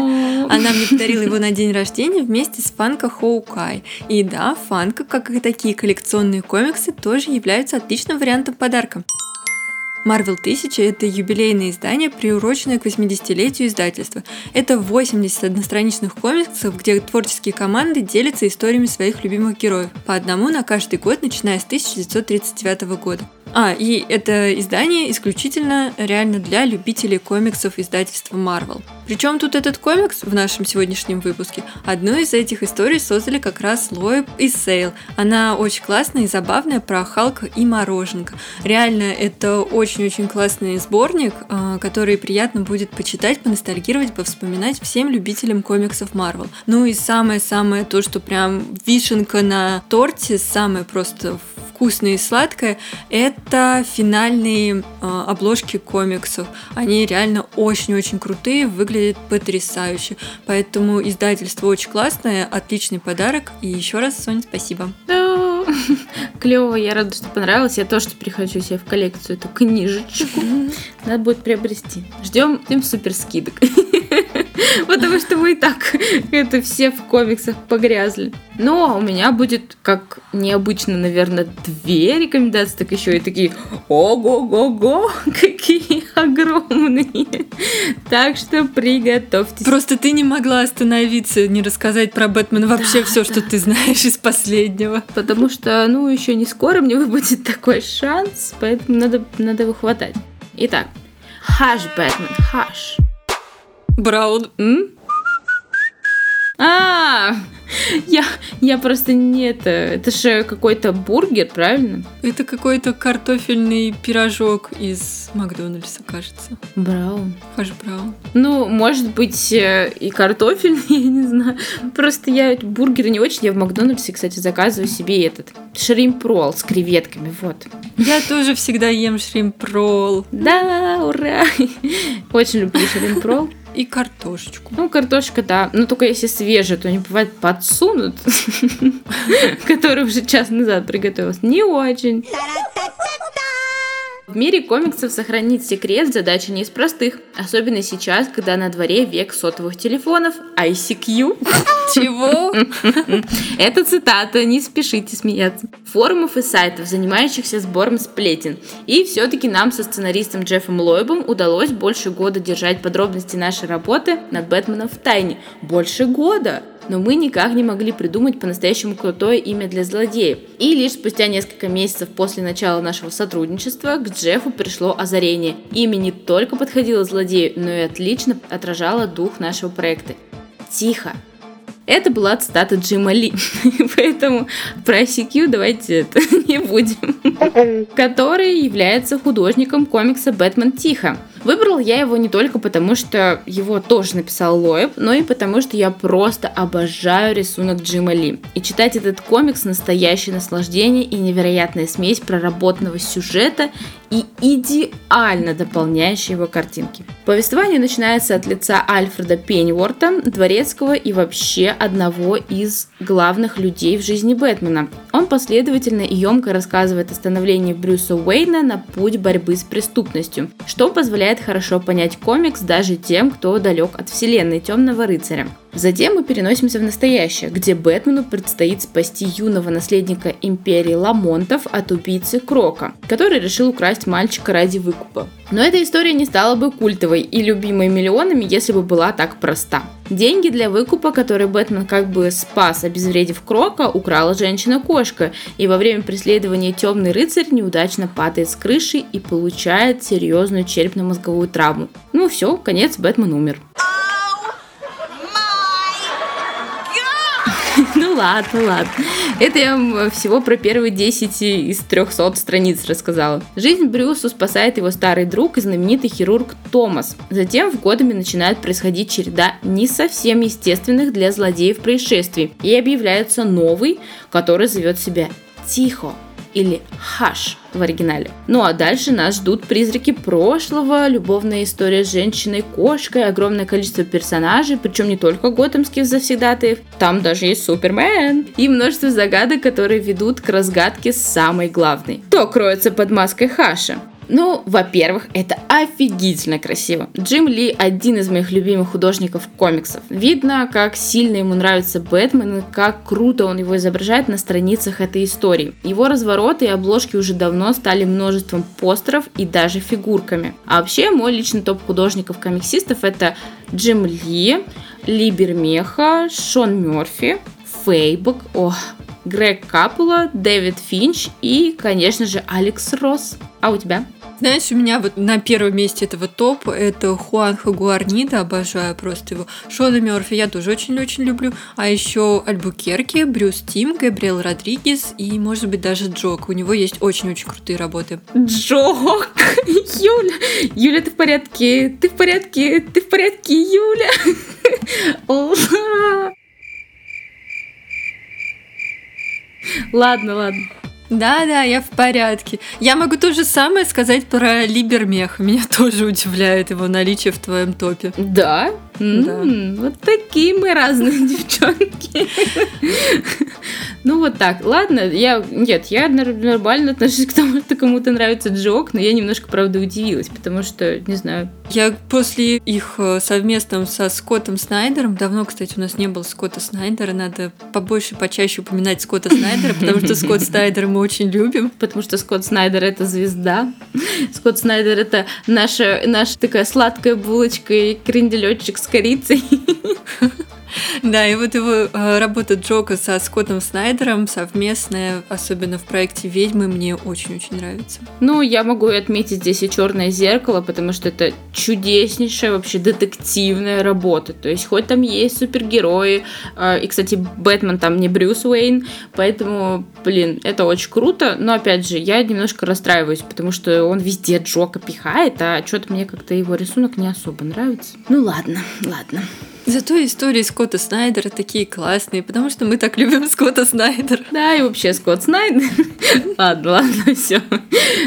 Она мне подарила его на день рождения вместе с Фанка Хоукай. И да, Фанка, как и такие коллекционные комиксы, тоже являются отличным вариантом подарка. Marvel 1000 — это юбилейное издание, приуроченное к 80-летию издательства. Это 80 одностраничных комиксов, где творческие команды делятся историями своих любимых героев. По одному на каждый год, начиная с 1939 года. А, и это издание исключительно реально для любителей комиксов издательства Marvel. Причем тут этот комикс в нашем сегодняшнем выпуске? Одну из этих историй создали как раз Лоеб и Сейл. Она очень классная и забавная про Халка и Мороженка. Реально, это очень-очень классный сборник, а, который приятно будет почитать, поностальгировать, повспоминать всем любителям комиксов Marvel. Ну и самое-самое то, что прям вишенка на торте, самое просто вкусное и сладкое, это финальные э, обложки комиксов. Они реально очень-очень крутые, выглядят потрясающе. Поэтому издательство очень классное, отличный подарок. И еще раз, Соня, спасибо. Да, клево, я рада, что понравилось. Я тоже теперь хочу себе в коллекцию эту книжечку. Надо будет приобрести. Ждем, ждем супер скидок. Потому что мы и так это все в комиксах погрязли. Но у меня будет, как необычно, наверное, две рекомендации, так еще и такие ого-го-го, какие огромные. Так что приготовьтесь. Просто ты не могла остановиться, не рассказать про Бэтмена вообще Да, все, что да. ты знаешь из последнего. Потому что, ну, еще не скоро мне выпадет такой шанс, поэтому надо, надо его хватать. Итак, хаш, Бэтмен, хаш. Браун. М? А, я, я просто не это. Это же какой-то бургер, правильно? Это какой-то картофельный пирожок из Макдональдса, кажется. Браун. Хаш Браун. Ну, может быть, э, и картофельный, я не знаю. Просто я бургеры не очень. Я в Макдональдсе, кстати, заказываю себе этот шримп-ролл с креветками, вот. Я тоже всегда ем шримп-ролл Да, ура! Очень люблю шримп-ролл. И картошечку. Ну, картошка, да. Но только если свежая, то они бывает подсунут, который уже час назад приготовился. Не очень. В мире комиксов сохранить секрет задача не из простых. Особенно сейчас, когда на дворе век сотовых телефонов ICQ. Чего? Это цитата, не спешите смеяться. Форумов и сайтов, занимающихся сбором сплетен. И все-таки нам со сценаристом Джеффом Лойбом удалось больше года держать подробности нашей работы над Бэтменом в тайне. Больше года! Но мы никак не могли придумать по-настоящему крутое имя для злодеев. И лишь спустя несколько месяцев после начала нашего сотрудничества к Джеффу пришло озарение. Имя не только подходило злодею, но и отлично отражало дух нашего проекта. Тихо. Это была цитата Джима Ли, поэтому про ICQ давайте это не будем. Который является художником комикса «Бэтмен Тихо». Выбрал я его не только потому, что его тоже написал Лоеб, но и потому, что я просто обожаю рисунок Джима Ли. И читать этот комикс – настоящее наслаждение и невероятная смесь проработанного сюжета и идеально дополняющие его картинки. Повествование начинается от лица Альфреда Пенниворта, дворецкого и вообще одного из главных людей в жизни Бэтмена. Он последовательно и емко рассказывает о становлении Брюса Уэйна на путь борьбы с преступностью, что позволяет хорошо понять комикс даже тем, кто далек от вселенной Темного рыцаря. Затем мы переносимся в настоящее, где Бэтмену предстоит спасти юного наследника империи Ламонтов от убийцы Крока, который решил украсть мальчика ради выкупа. Но эта история не стала бы культовой и любимой миллионами, если бы была так проста. Деньги для выкупа, который Бэтмен как бы спас, обезвредив Крока, украла женщина-кошка, и во время преследования темный рыцарь неудачно падает с крыши и получает серьезную черепно-мозговую травму. Ну все, конец, Бэтмен умер. Ну ладно, ладно. Это я вам всего про первые 10 из 300 страниц рассказала. Жизнь Брюсу спасает его старый друг и знаменитый хирург Томас. Затем в годами начинает происходить череда не совсем естественных для злодеев происшествий. И объявляется новый, который зовет себя Тихо или Хаш в оригинале. Ну а дальше нас ждут призраки прошлого, любовная история с женщиной-кошкой, огромное количество персонажей, причем не только готэмских завсегдатаев, там даже есть Супермен, и множество загадок, которые ведут к разгадке самой главной. Кто кроется под маской Хаша? Ну, во-первых, это офигительно красиво. Джим Ли один из моих любимых художников комиксов. Видно, как сильно ему нравится Бэтмен и как круто он его изображает на страницах этой истории. Его развороты и обложки уже давно стали множеством постеров и даже фигурками. А вообще, мой личный топ художников-комиксистов это Джим Ли, Ли Бермеха, Шон Мерфи, Фейбок, о, Грег Капула, Дэвид Финч и, конечно же, Алекс Росс. А у тебя? Знаешь, у меня вот на первом месте этого топа это Хуанхо Гуарнида, обожаю просто его. Шона Мерфи я тоже очень-очень люблю. А еще Альбукерки, Брюс Тим, Габриэл Родригес и, может быть, даже Джок. У него есть очень-очень крутые работы. Джок! Юля! Юля, ты в порядке? Ты в порядке? Ты в порядке, Юля? Ладно, ладно. Да-да, я в порядке. Я могу то же самое сказать про Либермех. Меня тоже удивляет его наличие в твоем топе. Да? Да. М, Вот такие мы разные девчонки. Ну вот так. Ладно, я... Нет, я нормально отношусь к тому, что кому-то нравится Джок, но я немножко, правда, удивилась, потому что, не знаю, Я после их э, совместном со Скоттом Снайдером, давно, кстати, у нас не было Скотта Снайдера, надо побольше, почаще упоминать Скотта Снайдера, потому что Скотт Снайдера мы очень любим. потому что Скотт Снайдер это звезда. Скотт Снайдер это наша, наша такая сладкая булочка и кренделечек с корицей. Да, и вот его э, работа Джока со Скоттом Снайдером совместная, особенно в проекте «Ведьмы», мне очень-очень нравится. Ну, я могу отметить здесь и черное зеркало, потому что это чудеснейшая вообще детективная работа. То есть, хоть там есть супергерои, э, и, кстати, Бэтмен там не Брюс Уэйн, поэтому, блин, это очень круто. Но, опять же, я немножко расстраиваюсь, потому что он везде Джока пихает, а что-то мне как-то его рисунок не особо нравится. Ну, ладно, ладно. Зато истории Скотта Снайдера такие классные, потому что мы так любим Скотта Снайдера. Да, и вообще Скотт Снайдер. ладно, ладно, все.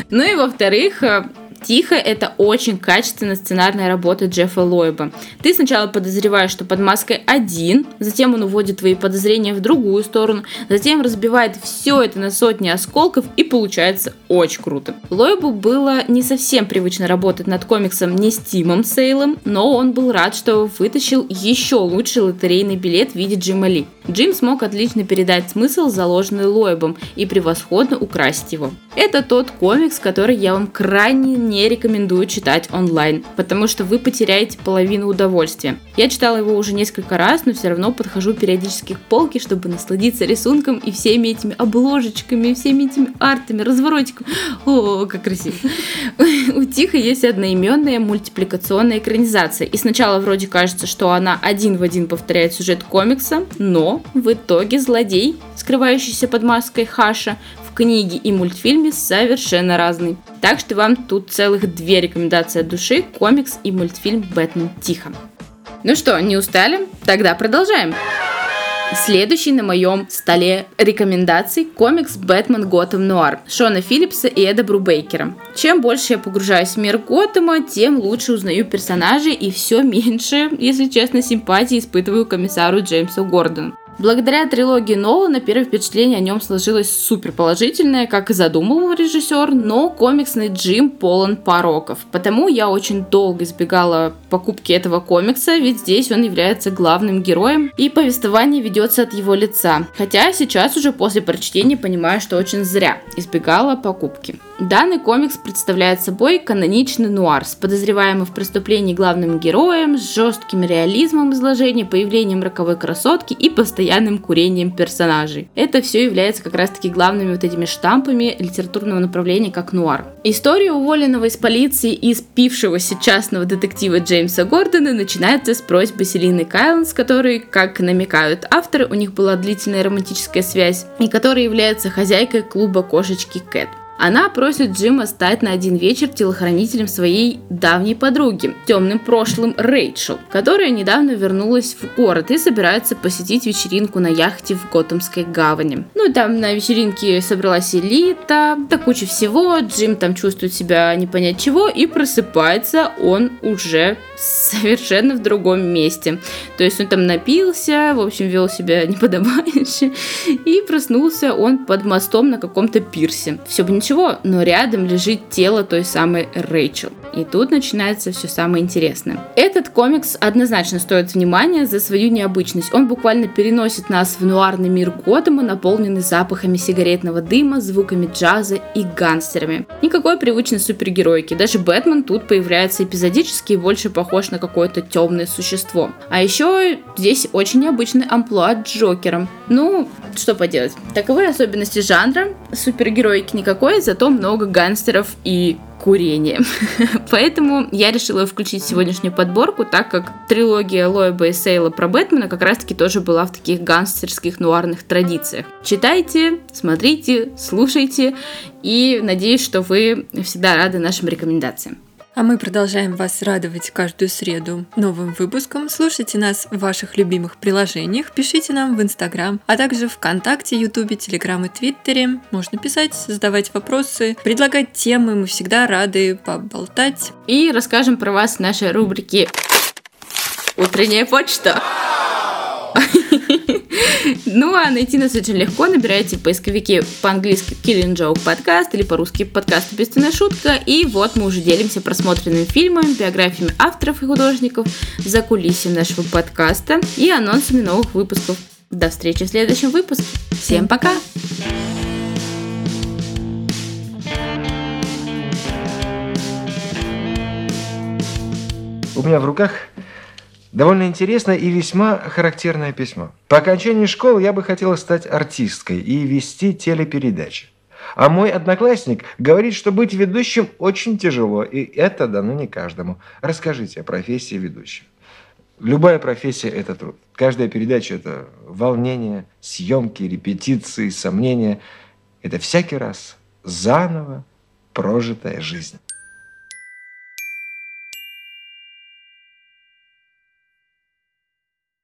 Ну и во-вторых, э, Тихо – это очень качественная сценарная работа Джеффа Лойба. Ты сначала подозреваешь, что под маской один, затем он уводит твои подозрения в другую сторону, затем разбивает все это на сотни осколков и получается очень круто. Лойбу было не совсем привычно работать над комиксом не с Тимом Сейлом, но он был рад, что вытащил еще лучший лотерейный билет в виде Джима Ли. Джим смог отлично передать смысл, заложенный Лойбом, и превосходно украсить его. Это тот комикс, который я вам крайне не рекомендую читать онлайн, потому что вы потеряете половину удовольствия. Я читала его уже несколько раз, но все равно подхожу периодически к полке, чтобы насладиться рисунком и всеми этими обложечками, всеми этими артами, разворотиками. О, как красиво. У Тихо есть одноименная мультипликационная экранизация, и сначала вроде кажется, что она один в один повторяет сюжет комикса, но в итоге злодей, скрывающийся под маской Хаша, книге и мультфильме совершенно разный. Так что вам тут целых две рекомендации от души, комикс и мультфильм «Бэтмен Тихо». Ну что, не устали? Тогда продолжаем. Следующий на моем столе рекомендаций комикс «Бэтмен Готэм Нуар» Шона Филлипса и Эда Брубейкера. Чем больше я погружаюсь в мир Готэма, тем лучше узнаю персонажей и все меньше, если честно, симпатии испытываю комиссару Джеймсу Гордону. Благодаря трилогии Нолана первое впечатление о нем сложилось супер положительное, как и задумывал режиссер, но комиксный Джим полон пороков. Потому я очень долго избегала покупки этого комикса, ведь здесь он является главным героем, и повествование ведется от его лица. Хотя сейчас уже после прочтения понимаю, что очень зря избегала покупки. Данный комикс представляет собой каноничный нуар с подозреваемым в преступлении главным героем, с жестким реализмом изложения, появлением роковой красотки и постоянным курением персонажей. Это все является как раз таки главными вот этими штампами литературного направления как нуар. История уволенного из полиции и спившегося частного детектива Джеймса Гордона начинается с просьбы Селины Кайлан, с которой, как намекают авторы, у них была длительная романтическая связь, и которая является хозяйкой клуба кошечки Кэт. Она просит Джима стать на один вечер телохранителем своей давней подруги, темным прошлым Рэйчел, которая недавно вернулась в город и собирается посетить вечеринку на яхте в Готэмской гавани. Ну и там на вечеринке собралась элита, да куча всего, Джим там чувствует себя не понять чего и просыпается он уже совершенно в другом месте. То есть он там напился, в общем, вел себя неподобающе, и проснулся он под мостом на каком-то пирсе. Все бы ничего, но рядом лежит тело той самой Рэйчел. И тут начинается все самое интересное. Этот комикс однозначно стоит внимания за свою необычность. Он буквально переносит нас в нуарный мир Готэма, наполненный запахами сигаретного дыма, звуками джаза и гангстерами. Никакой привычной супергеройки. Даже Бэтмен тут появляется эпизодически и больше похож на какое-то темное существо. А еще здесь очень необычный амплуа Джокером. Ну, что поделать. Таковы особенности жанра. Супергероики никакой, зато много гангстеров и курение. Поэтому я решила включить сегодняшнюю подборку, так как трилогия Лоэба и Сейла про Бэтмена как раз-таки тоже была в таких гангстерских нуарных традициях. Читайте, смотрите, слушайте и надеюсь, что вы всегда рады нашим рекомендациям. А мы продолжаем вас радовать каждую среду новым выпуском. Слушайте нас в ваших любимых приложениях, пишите нам в Инстаграм, а также ВКонтакте, Ютубе, Телеграм и Твиттере. Можно писать, задавать вопросы, предлагать темы, мы всегда рады поболтать. И расскажем про вас в нашей рубрике «Утренняя почта». Ну, а найти нас очень легко. Набирайте в поисковике по-английски Killing Joke подкаст или по-русски подкаст «Убийственная шутка». И вот мы уже делимся просмотренными фильмами, биографиями авторов и художников, за кулисами нашего подкаста и анонсами новых выпусков. До встречи в следующем выпуске. Всем пока! У меня в руках довольно интересное и весьма характерное письмо. По окончании школы я бы хотела стать артисткой и вести телепередачи. А мой одноклассник говорит, что быть ведущим очень тяжело, и это дано не каждому. Расскажите о профессии ведущего. Любая профессия – это труд. Каждая передача – это волнение, съемки, репетиции, сомнения. Это всякий раз заново прожитая жизнь.